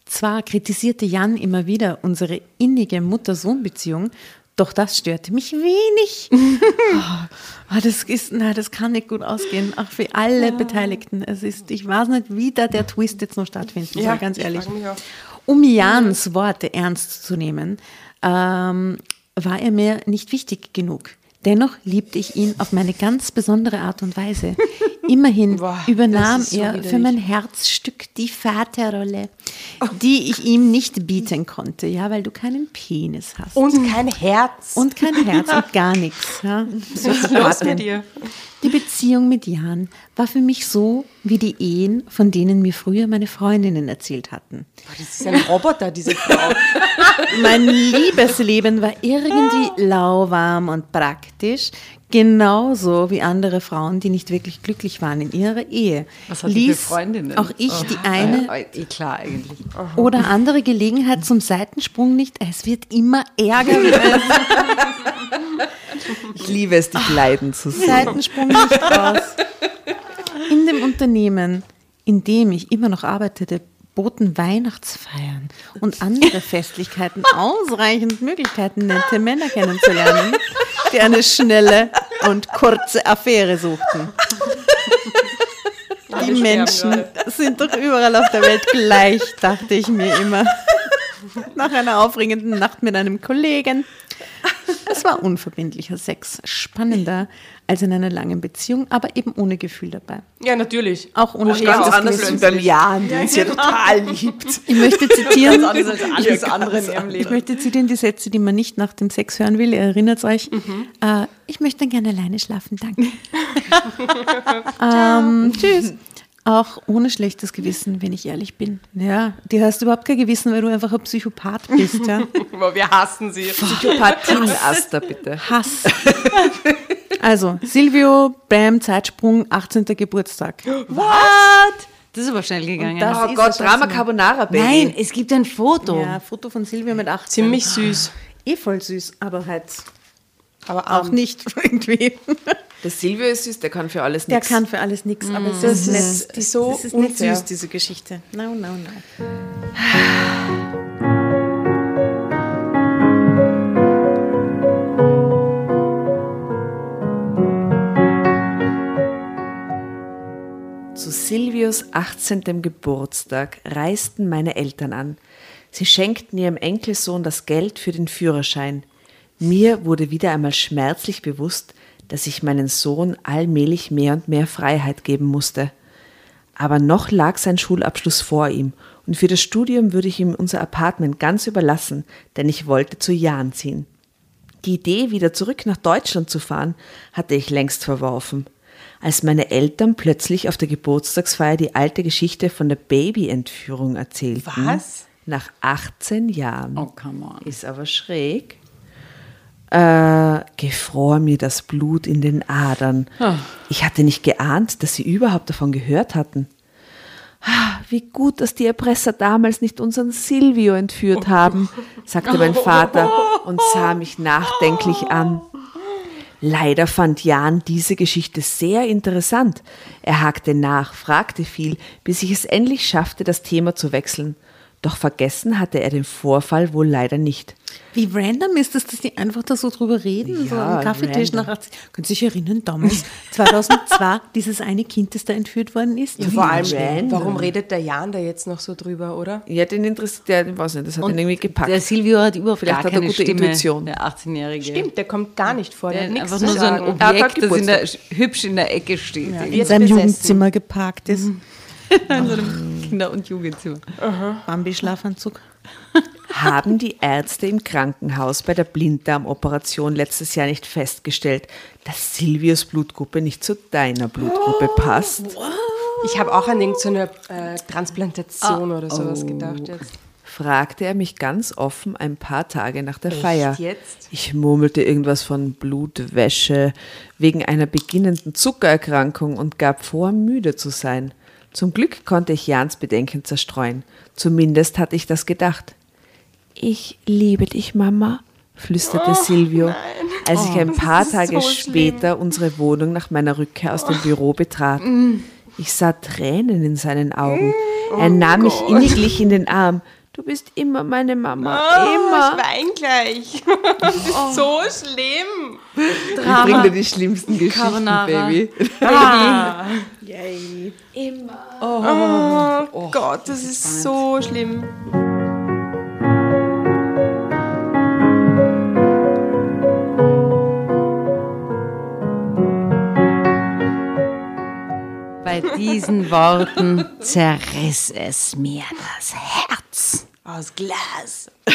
S5: Zwar kritisierte Jan immer wieder unsere innige Mutter-Sohn-Beziehung, doch das störte mich wenig. Ah, das, ist, na, das kann nicht gut ausgehen, auch für alle Beteiligten. Es ist, ich weiß nicht, wie da der Twist jetzt noch stattfinden soll, ganz ehrlich. Um Jans Worte ernst zu nehmen, ähm, war er mir nicht wichtig genug. Dennoch liebte ich ihn auf meine ganz besondere Art und Weise. Immerhin
S4: Boah,
S5: übernahm
S4: so
S5: er
S4: widerlich.
S5: für mein Herzstück die Vaterrolle, die ich ihm nicht bieten konnte, ja, weil du keinen Penis hast.
S4: Und kein Herz.
S5: Und kein Herz und gar nichts. Ja. So
S4: was ist los mit dir?
S5: Die Beziehung mit Jan war für mich so wie die Ehen, von denen mir früher meine Freundinnen erzählt hatten.
S4: Das ist ein Roboter, diese Frau.
S5: Mein Liebesleben war irgendwie lauwarm und praktisch, genauso wie andere Frauen, die nicht wirklich glücklich waren in ihrer Ehe.
S1: Was hat für Freundinnen?
S5: Auch ich die eine
S1: Eh klar eigentlich.
S5: oder andere Gelegenheit zum Seitensprung nicht. Es wird immer ärger,
S2: Ich liebe es, dich leiden zu sehen.
S5: Seitensprung nicht raus. In dem Unternehmen, in dem ich immer noch arbeitete, boten Weihnachtsfeiern und andere Festlichkeiten ausreichend Möglichkeiten, nette Männer kennenzulernen, die eine schnelle und kurze Affäre suchten. Die Menschen sind doch überall auf der Welt gleich, dachte ich mir immer. Nach einer aufregenden Nacht mit einem Kollegen. Es war unverbindlicher Sex spannender als in einer langen Beziehung, aber eben ohne Gefühl dabei.
S4: Ja, natürlich.
S5: Auch ohne
S2: Ganz
S5: schlechtes
S2: anders als beim Jan, den sie ja total liebt.
S5: Ich möchte zitieren,
S4: Alles als alles andere in ihrem
S5: ich
S4: Leben.
S5: möchte zitieren die Sätze, die man nicht nach dem Sex hören will. Ihr erinnert euch.
S4: Mhm.
S5: Äh, ich möchte gerne alleine schlafen, danke. ähm, tschüss. Auch ohne schlechtes Gewissen, wenn ich ehrlich bin. Ja, du hast überhaupt kein Gewissen, weil du einfach ein Psychopath bist. Ja.
S4: Aber wir hassen sie.
S2: Psychopathien, Asta, bitte.
S5: Hass. Also, Silvio, Bam, Zeitsprung, 18. Geburtstag.
S1: What? Das ist aber schnell gegangen.
S5: das-
S2: Oh
S5: ist
S2: Gott, Drama
S5: also.
S2: Carbonara, Baby.
S1: Nein, es gibt ein Foto.
S5: Ja, Foto von Silvio mit 18.
S4: Ziemlich süß.
S5: Eh voll süß, aber halt
S4: Aber
S5: auch
S4: auch
S5: nicht irgendwie.
S2: Der Silvio ist süß, der kann für alles
S5: Der
S2: nichts.
S5: kann für alles nichts, aber es
S4: Das
S5: ist,
S4: ist
S5: nicht,
S4: so
S5: das ist nicht
S4: unfair.
S5: süß, diese Geschichte. No, no, no.
S2: Zu Silvios 18. Geburtstag reisten meine Eltern an. Sie schenkten ihrem Enkelsohn das Geld für den Führerschein. Mir wurde wieder einmal schmerzlich bewusst, dass ich meinen Sohn allmählich mehr und mehr Freiheit geben musste. Aber noch lag sein Schulabschluss vor ihm und für das Studium würde ich ihm unser Apartment ganz überlassen, denn ich wollte zu Jan ziehen. Die Idee, wieder zurück nach Deutschland zu fahren, hatte ich längst verworfen. Als meine Eltern plötzlich auf der Geburtstagsfeier die alte Geschichte von der Babyentführung erzählten.
S4: Was?
S2: Nach 18 Jahren.
S1: Oh, come on.
S2: Ist aber schräg. Äh, gefror mir das Blut in den Adern. Ich hatte nicht geahnt, dass sie überhaupt davon gehört hatten. Ah, Wie gut, dass die Erpresser damals nicht unseren Silvio entführt haben, sagte mein Vater und sah mich nachdenklich an. Leider fand Jan diese Geschichte sehr interessant. Er hakte nach, fragte viel, bis ich es endlich schaffte, das Thema zu wechseln. Doch vergessen hatte er den Vorfall wohl leider nicht.
S5: Wie random ist es, dass die einfach da so drüber reden, so
S2: Ja,
S5: am Kaffeetisch
S2: random.
S5: nach 80. Können Sie sich erinnern, damals, 2002, dieses eine Kind, das da entführt worden ist?
S4: Ja, vor allem,
S2: random.
S4: warum redet der Jan da jetzt noch so drüber, oder?
S2: Ja, den interessiert, der, weiß nicht, das hat ihn irgendwie gepackt.
S1: Der Silvio hat überhaupt
S2: Vielleicht
S1: gar
S2: hat
S1: keine
S2: gute
S1: Stimme,
S2: Intuition.
S1: der 18-Jährige.
S4: Stimmt, der kommt gar nicht vor. Der
S1: Der
S4: hat nichts
S1: einfach
S4: zu
S1: nur so ein.
S2: Er
S1: Objekt, das in der, hübsch in der Ecke steht.
S5: in
S4: Jetzt
S5: seinem
S4: besessen.
S5: Jugendzimmer geparkt ist.
S1: in so einem Kinder- und Jugendzimmer.
S5: Bambi-Schlafanzug.
S2: Haben die Ärzte im Krankenhaus bei der Blinddarmoperation letztes Jahr nicht festgestellt, dass Silvios Blutgruppe nicht zu deiner Blutgruppe passt?
S4: Ich habe auch an irgendeine äh, Transplantation oder sowas gedacht jetzt.
S2: fragte er mich ganz offen ein paar Tage nach der Feier.
S4: jetzt?
S2: Ich murmelte irgendwas von Blutwäsche wegen einer beginnenden Zuckererkrankung und gab vor, müde zu sein. Zum Glück konnte ich Jans Bedenken zerstreuen. Zumindest hatte ich das gedacht. Ich liebe dich, Mama, flüsterte Silvio, als ich ein paar Tage
S4: so schlimm.
S2: später unsere Wohnung nach meiner Rückkehr aus dem Büro betrat. Ich sah Tränen in seinen Augen. Er nahm mich inniglich in den Arm. Du bist immer meine Mama. immer.
S4: Ich wein gleich. Das ist so schlimm.
S2: Ich bring dir die schlimmsten Geschichten,
S1: Carbonara.
S2: Baby.
S4: Oh, Gott, das ist so schlimm.
S1: Bei diesen Worten zerriss es mir das Herz.
S4: Aus Glas.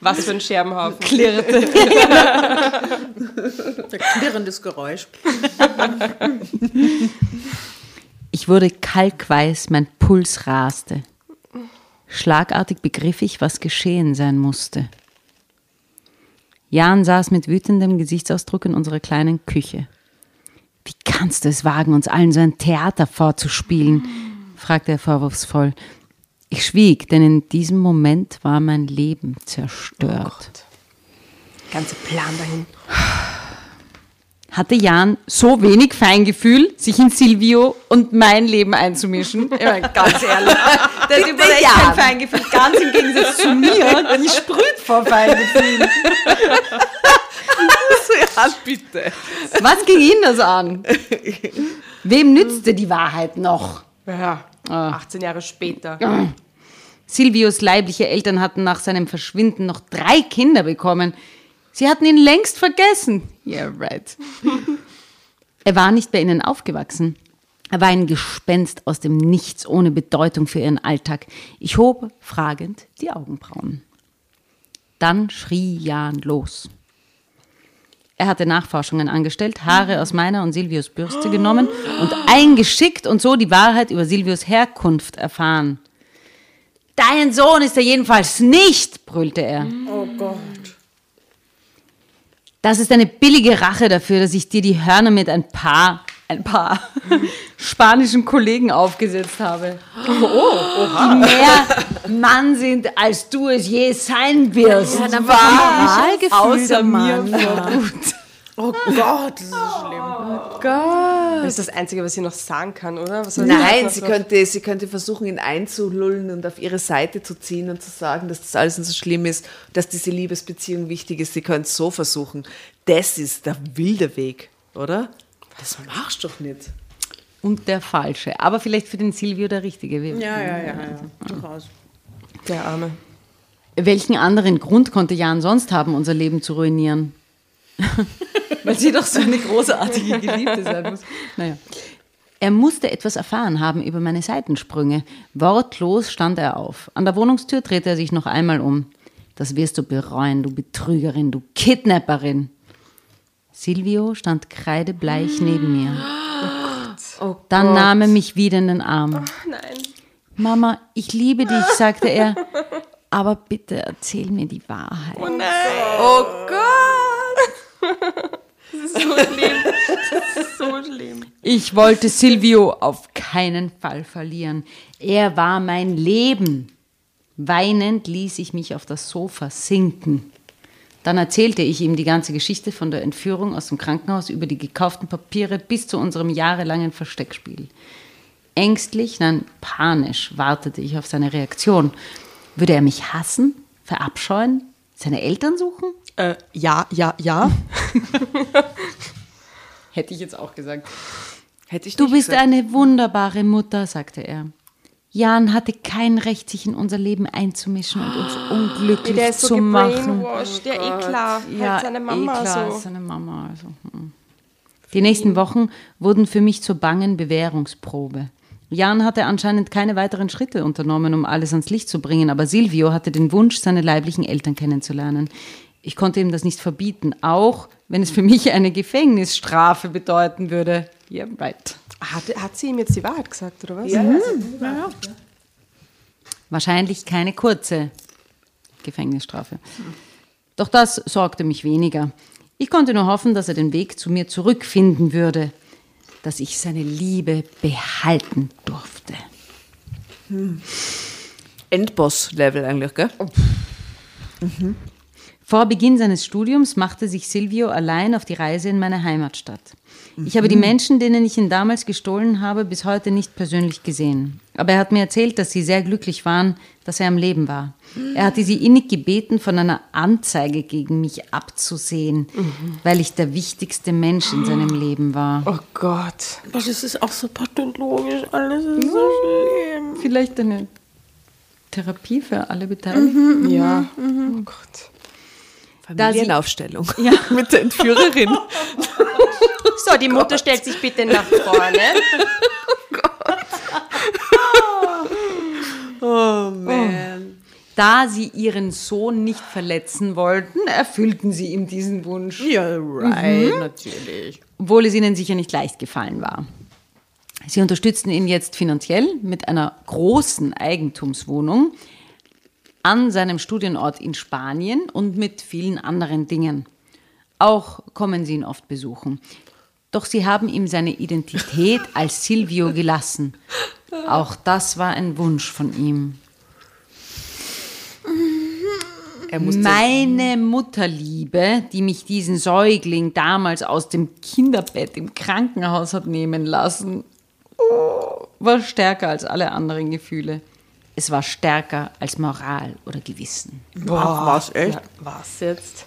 S4: Was für ein Scherbenhaufen.
S1: Klirrte.
S5: Klirrendes Geräusch.
S1: Ich wurde kalkweiß, mein Puls raste. Schlagartig begriff ich, was geschehen sein musste. Jan saß mit wütendem Gesichtsausdruck in unserer kleinen Küche. Wie kannst du es wagen, uns allen so ein Theater vorzuspielen? fragte er vorwurfsvoll. Ich schwieg, denn in diesem Moment war mein Leben zerstört.
S4: Ganze Plan dahin.
S1: Hatte Jan so wenig Feingefühl, sich in Silvio und mein Leben einzumischen? Ich meine, ganz ehrlich. Der hat überhaupt echt kein Feingefühl. Ganz im Gegensatz zu mir, die sprüht vor Feingefühl.
S2: Ja, bitte.
S1: Was ging ihn das an? Wem nützte die Wahrheit noch?
S4: Ja,
S1: Ah.
S4: 18 Jahre später.
S1: Silvios leibliche Eltern hatten nach seinem Verschwinden noch drei Kinder bekommen. Sie hatten ihn längst vergessen. Yeah, right. er war nicht bei ihnen aufgewachsen. Er war ein Gespenst aus dem Nichts ohne Bedeutung für ihren Alltag. Ich hob fragend die Augenbrauen. Dann schrie Jan los. Er hatte Nachforschungen angestellt, Haare aus meiner und Silvios Bürste genommen und eingeschickt und so die Wahrheit über Silvios Herkunft erfahren. Dein Sohn ist er jedenfalls nicht, brüllte er.
S5: Oh Gott.
S1: Das ist eine billige Rache dafür, dass ich dir die Hörner mit ein paar, ein paar spanischen Kollegen aufgesetzt habe. Oh, Die mehr Mann sind, als du es je sein wirst.
S5: Ja, dann war
S1: Außer
S5: der
S1: mir
S5: Mann.
S1: vor Wut.
S5: Oh Gott, das ist so schlimm.
S4: Das ist das Einzige, was sie noch sagen kann, oder?
S2: Nein, sie könnte, sie könnte versuchen, ihn einzulullen und auf ihre Seite zu ziehen und zu sagen, dass das alles nicht so schlimm ist, dass diese Liebesbeziehung wichtig ist. Sie könnte es so versuchen. Das ist der wilde Weg, oder? Das machst du doch nicht.
S1: Und der falsche. Aber vielleicht für den Silvio der richtige. Wir-
S5: Ja, ja, ja, ja. Durchaus.
S4: Der Arme.
S1: Welchen anderen Grund konnte Jan sonst haben, unser Leben zu ruinieren? Weil sie doch so eine großartige Geliebte sein muss. Naja. Er musste etwas erfahren haben über meine Seitensprünge. Wortlos stand er auf. An der Wohnungstür drehte er sich noch einmal um. Das wirst du bereuen, du Betrügerin, du Kidnapperin. Silvio stand kreidebleich neben mir.
S2: Oh
S1: Dann nahm er mich wieder in den Arm.
S4: Nein.
S1: Mama, ich liebe dich, sagte er. Aber bitte erzähl mir die Wahrheit.
S4: Oh Gott! Das ist so schlimm. Das ist so schlimm.
S1: Ich wollte Silvio auf keinen Fall verlieren. Er war mein Leben. Weinend ließ ich mich auf das Sofa sinken. Dann erzählte ich ihm die ganze Geschichte von der Entführung aus dem Krankenhaus über die gekauften Papiere bis zu unserem jahrelangen Versteckspiel. Ängstlich, nein, panisch wartete ich auf seine Reaktion. Würde er mich hassen, verabscheuen, seine Eltern suchen?
S4: Äh, ja, ja, ja.
S1: Hätte ich jetzt auch gesagt.
S2: Hätte ich
S1: Du bist
S2: gesagt.
S1: eine wunderbare Mutter, sagte er. Jan hatte kein Recht, sich in unser Leben einzumischen und uns unglücklich
S4: Der ist so
S1: zu machen.
S4: gebrainwashed. Ja, eh klar. halt seine Mama
S1: eh klar,
S4: so.
S1: seine Mama. Also, hm. Die nächsten Wochen wurden für mich zur bangen Bewährungsprobe. Jan hatte anscheinend keine weiteren Schritte unternommen, um alles ans Licht zu bringen, aber Silvio hatte den Wunsch, seine leiblichen Eltern kennenzulernen. Ich konnte ihm das nicht verbieten, auch wenn es für mich eine Gefängnisstrafe bedeuten würde. Yeah, right.
S4: Hat, hat sie ihm jetzt die Wahrheit gesagt, oder was?
S2: Ja,
S1: Wahrscheinlich keine kurze Gefängnisstrafe. Doch das sorgte mich weniger. Ich konnte nur hoffen, dass er den Weg zu mir zurückfinden würde, dass ich seine Liebe behalten durfte.
S2: Endboss-Level eigentlich, gell?
S1: Vor Beginn seines Studiums machte sich Silvio allein auf die Reise in meine Heimatstadt. Ich habe die Menschen, denen ich ihn damals gestohlen habe, bis heute nicht persönlich gesehen. Aber er hat mir erzählt, dass sie sehr glücklich waren, dass er am Leben war. Er hatte sie innig gebeten, von einer Anzeige gegen mich abzusehen, weil ich der wichtigste Mensch in seinem Leben war.
S4: Oh Gott.
S5: Aber das ist auch so pathologisch, alles ist so schlimm.
S1: Vielleicht eine Therapie für alle Beteiligten.
S4: Ja. Oh Gott.
S2: Familienaufstellung. Ja. Mit der Entführerin.
S4: So, die Mutter stellt sich bitte nach vorne.
S2: Oh man.
S1: Da sie ihren Sohn nicht verletzen wollten, erfüllten sie ihm diesen Wunsch.
S5: Ja, right, natürlich.
S1: obwohl es ihnen sicher nicht leicht gefallen war. Sie unterstützten ihn jetzt finanziell mit einer großen Eigentumswohnung an seinem Studienort in Spanien und mit vielen anderen Dingen. Auch kommen sie ihn oft besuchen. Doch sie haben ihm seine Identität als Silvio gelassen. Auch das war ein Wunsch von ihm. Meine Mutterliebe, die mich diesen Säugling damals aus dem Kinderbett im Krankenhaus hat nehmen lassen, oh, war stärker als alle anderen Gefühle. Es war stärker als Moral oder Gewissen.
S5: Ach, was, echt?
S4: Ja, was jetzt?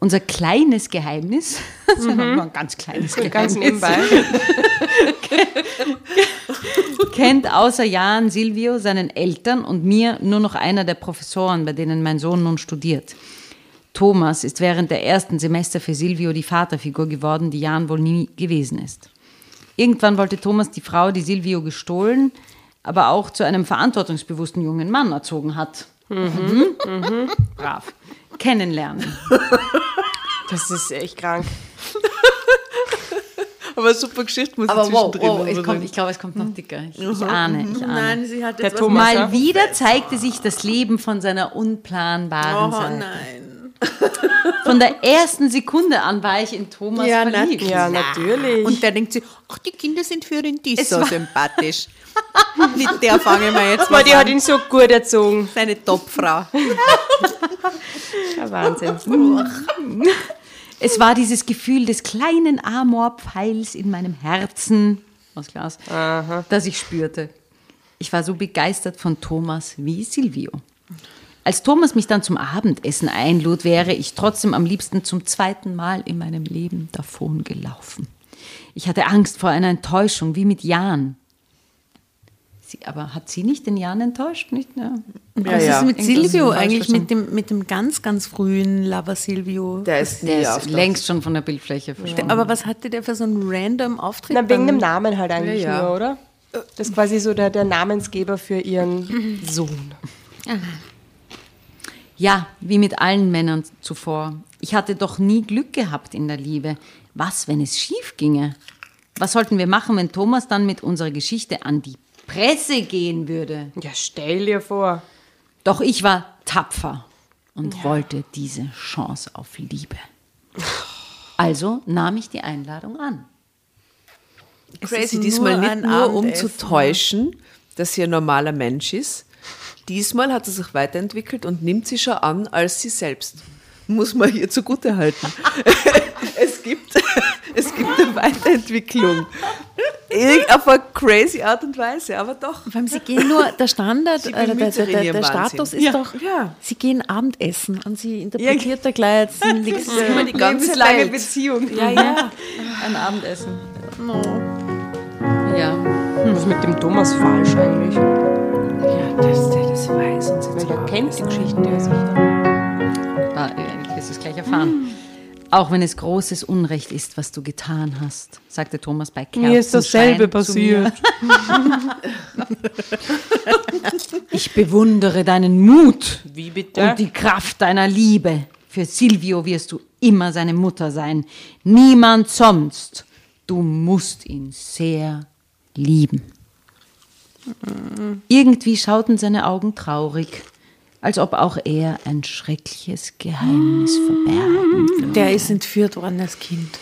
S1: Unser kleines Geheimnis, das ist mhm. ein ganz kleines Geheimnis, ganz nebenbei, kennt außer Jan Silvio, seinen Eltern und mir nur noch einer der Professoren, bei denen mein Sohn nun studiert. Thomas ist während der ersten Semester für Silvio die Vaterfigur geworden, die Jan wohl nie gewesen ist. Irgendwann wollte Thomas die Frau, die Silvio gestohlen, aber auch zu einem verantwortungsbewussten jungen Mann erzogen hat. Mhm. Mhm. Brav. Kennenlernen.
S4: Das ist echt krank.
S2: Aber super Geschichte muss
S1: Aber ich wow, wow, es kommt, ich glaube, es kommt noch dicker. Ich, ich ahne, ich ahne. Nein, sie hat Der Thomas, Mal wieder zeigte sich das Leben von seiner unplanbaren oh, Seite. Oh nein. Von der ersten Sekunde an war ich in Thomas
S4: ja,
S1: verliebt.
S4: Ja, natürlich.
S5: Und der denkt sich, ach, die Kinder sind für ihn die so sympathisch. Mit der fangen wir jetzt
S4: mal die an. hat ihn so gut erzogen.
S5: Seine Topfrau.
S1: ja, Wahnsinn. Es war dieses Gefühl des kleinen Amorpfeils in meinem Herzen, aus Glas, Aha. das ich spürte. Ich war so begeistert von Thomas wie Silvio. Als Thomas mich dann zum Abendessen einlud, wäre ich trotzdem am liebsten zum zweiten Mal in meinem Leben davon gelaufen. Ich hatte Angst vor einer Enttäuschung, wie mit Jan. Sie, aber hat sie nicht den Jan enttäuscht? Nicht,
S5: ja. Ja, Was ja. ist mit Silvio eigentlich, mit dem, mit dem ganz, ganz frühen Lover Silvio?
S1: Der ist, der ist längst schon von der Bildfläche verschwunden.
S5: Aber was hatte der für so einen random Auftritt?
S4: Na, wegen dem Namen halt eigentlich ja, nur, oder? Das ist quasi so der, der Namensgeber für ihren Sohn. Aha.
S1: Ja, wie mit allen Männern zuvor. Ich hatte doch nie Glück gehabt in der Liebe. Was, wenn es schief ginge? Was sollten wir machen, wenn Thomas dann mit unserer Geschichte an die Presse gehen würde?
S4: Ja, stell dir vor.
S1: Doch ich war tapfer und ja. wollte diese Chance auf Liebe. Also nahm ich die Einladung an.
S2: Crazy, diesmal nicht nur um zu täuschen, dass sie ein normaler Mensch ist, Diesmal hat sie sich weiterentwickelt und nimmt sie schon an als sie selbst. Muss man hier zugute halten. es, gibt, es gibt eine Weiterentwicklung. Auf eine crazy Art und Weise, aber doch.
S5: Vor allem, sie gehen nur, der Standard, äh, der, der, der, der Status ist ja. doch, ja. sie gehen Abendessen und sie interpretiert da gleich jetzt
S4: nichts. immer die ganze lange Beziehung.
S1: Ja, ja. Ein Abendessen. No.
S4: Ja. Was ist mit dem Thomas falsch eigentlich?
S1: Ja, das, das weiß und
S4: sie Weil kennt die Geschichten der sicher.
S1: Ah, wirst es gleich erfahren. Mhm. Auch wenn es großes Unrecht ist, was du getan hast, sagte Thomas bei Kerzenschein
S4: Mir ist dasselbe passiert.
S1: ich bewundere deinen Mut
S4: Wie bitte?
S1: und die Kraft deiner Liebe. Für Silvio wirst du immer seine Mutter sein. Niemand sonst. Du musst ihn sehr lieben. Irgendwie schauten seine Augen traurig, als ob auch er ein schreckliches Geheimnis verbergen
S5: würde. Der ist entführt worden als Kind.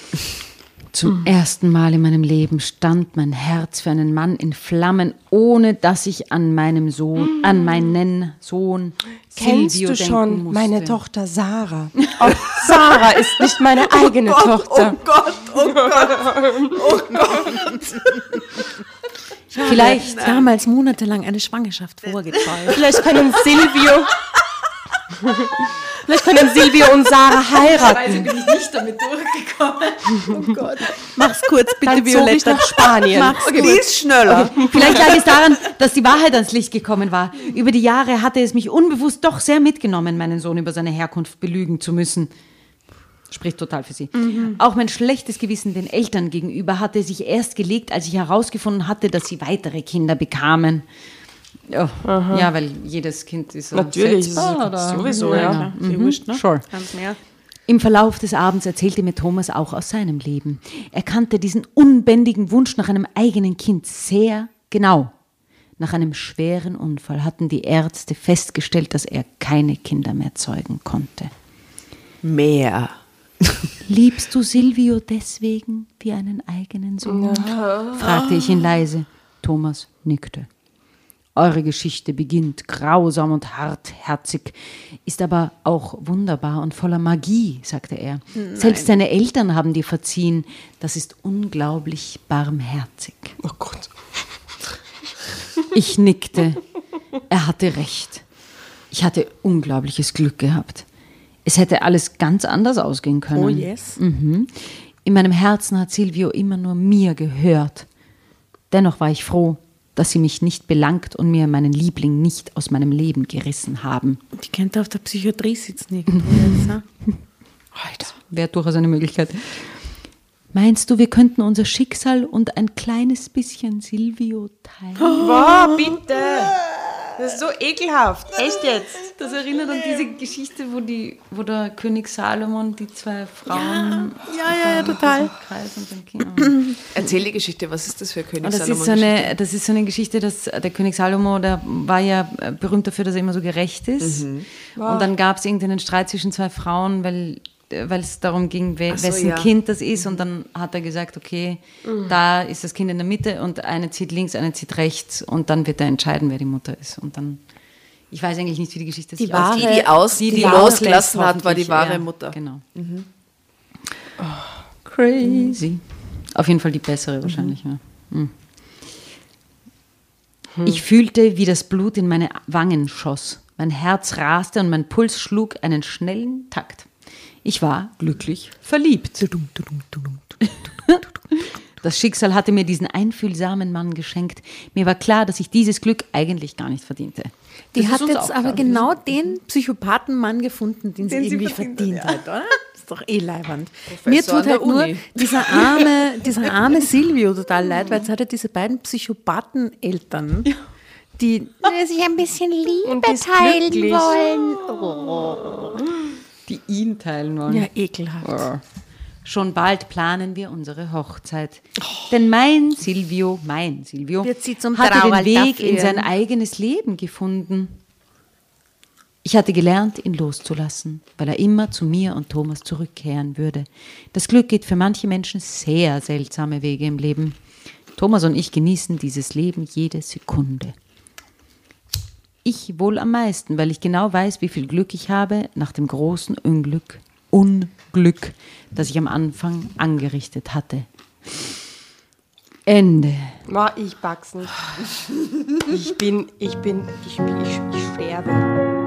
S1: Zum ersten Mal in meinem Leben stand mein Herz für einen Mann in Flammen, ohne dass ich an meinem Sohn, an meinen Sohn
S4: Kennst Silvio du schon musste. meine Tochter Sarah? Auch Sarah ist nicht meine oh eigene
S2: Gott,
S4: Tochter.
S2: Oh Gott, oh Gott, oh Gott.
S5: Vielleicht damals monatelang eine Schwangerschaft vorgetäuscht.
S4: Vielleicht können Silvio. Vielleicht können Silvio und Sarah heiraten.
S1: bin ich nicht damit durchgekommen.
S5: Oh Gott. Mach's kurz, bitte,
S4: Dann Violetta. Ich nach Spanien.
S2: Mach's okay, die ist schneller.
S1: Okay. Vielleicht lag es daran, dass die Wahrheit ans Licht gekommen war. Über die Jahre hatte es mich unbewusst doch sehr mitgenommen, meinen Sohn über seine Herkunft belügen zu müssen. Spricht total für sie. Mhm. Auch mein schlechtes Gewissen den Eltern gegenüber hatte sich erst gelegt, als ich herausgefunden hatte, dass sie weitere Kinder bekamen. Oh, ja, weil jedes Kind ist
S4: Natürlich, ist oder? sowieso, ja. ja.
S1: Mhm. Wurscht, ne? Sure. Im Verlauf des Abends erzählte mir Thomas auch aus seinem Leben. Er kannte diesen unbändigen Wunsch nach einem eigenen Kind sehr genau. Nach einem schweren Unfall hatten die Ärzte festgestellt, dass er keine Kinder mehr zeugen konnte.
S2: Mehr.
S1: Liebst du Silvio deswegen wie einen eigenen Sohn? Ja. fragte ich ihn leise. Thomas nickte. Eure Geschichte beginnt grausam und hartherzig, ist aber auch wunderbar und voller Magie, sagte er. Nein. Selbst deine Eltern haben dir verziehen. Das ist unglaublich barmherzig.
S4: Oh Gott.
S1: Ich nickte. Er hatte recht. Ich hatte unglaubliches Glück gehabt. Es hätte alles ganz anders ausgehen können.
S5: Oh yes.
S1: In meinem Herzen hat Silvio immer nur mir gehört. Dennoch war ich froh, dass sie mich nicht belangt und mir meinen Liebling nicht aus meinem Leben gerissen haben.
S5: Die könnte auf der Psychiatrie sitzen irgendwo ne?
S1: Das wäre durchaus eine Möglichkeit. Meinst du, wir könnten unser Schicksal und ein kleines bisschen Silvio teilen?
S4: Boah, bitte! Das ist so ekelhaft. Echt jetzt?
S1: Das erinnert an diese Geschichte, wo, die, wo der König Salomon die zwei Frauen
S5: Ja, ja, ja, total.
S1: Kreis und dann Kind.
S2: Erzähl die Geschichte, was ist das für König
S1: Und das
S2: Salomon
S1: ist, so eine, das ist so eine Geschichte, dass der König Salomo, der war ja äh, berühmt dafür, dass er immer so gerecht ist.
S2: Mhm.
S1: Und dann gab es irgendeinen Streit zwischen zwei Frauen, weil weil es darum ging, we
S2: so,
S1: wessen
S2: ja.
S1: Kind das ist. Und dann hat er gesagt, okay, da ist das Kind in der Mitte und eine zieht links, eine zieht rechts und dann wird er entscheiden, wer die Mutter ist. Und dann, ich weiß eigentlich nicht, wie die Geschichte
S5: Die
S1: sich
S5: wahre-.
S2: Die, die, aus, die,
S1: die
S2: losgelassen
S1: auslässt,
S2: hat, war die wahre
S1: ja,
S2: Mutter.
S1: Genau. crazy. Auf jeden Fall die bessere wahrscheinlich. Ja. Hm. Ich fühlte, wie das Blut in meine Wangen schoss. Mein Herz raste und mein Puls schlug einen schnellen Takt. Ich war glücklich verliebt. Das Schicksal hatte mir diesen einfühlsamen Mann geschenkt. Mir war klar, dass ich dieses Glück eigentlich gar nicht verdiente.
S5: Die
S1: Das
S5: hat jetzt aber
S1: klar
S5: genau den Psychopathenmann gefunden, den,
S1: Den
S5: sie
S1: sie
S5: irgendwie
S1: verdient
S5: verdient,
S1: hat,
S5: oder? Ist doch eh leiwand.
S2: Professor
S5: Mir tut halt nur dieser arme, dieser arme Silvio total leid, weil jetzt hat er diese beiden Psychopathen-Eltern, die sich ein bisschen Liebe teilen
S4: glücklich.
S5: wollen.
S1: Die ihn teilen wollen.
S5: Ja, ekelhaft.
S1: Oh. Schon bald planen wir unsere Hochzeit. Denn mein Silvio, mein Silvio,
S5: Wird sie zum
S1: hatte den Weg in
S5: führen.
S1: sein eigenes Leben gefunden. Ich hatte gelernt, ihn loszulassen, weil er immer zu mir und Thomas zurückkehren würde. Das Glück geht für manche Menschen sehr seltsame Wege im Leben. Thomas und ich genießen dieses Leben jede Sekunde. Ich wohl am meisten, weil ich genau weiß, wie viel Glück ich habe nach dem großen Unglück, Unglück, das ich am Anfang angerichtet hatte. Ende.
S4: Boah, ich pack's nicht. Ich bin, ich bin, ich, ich, ich sterbe.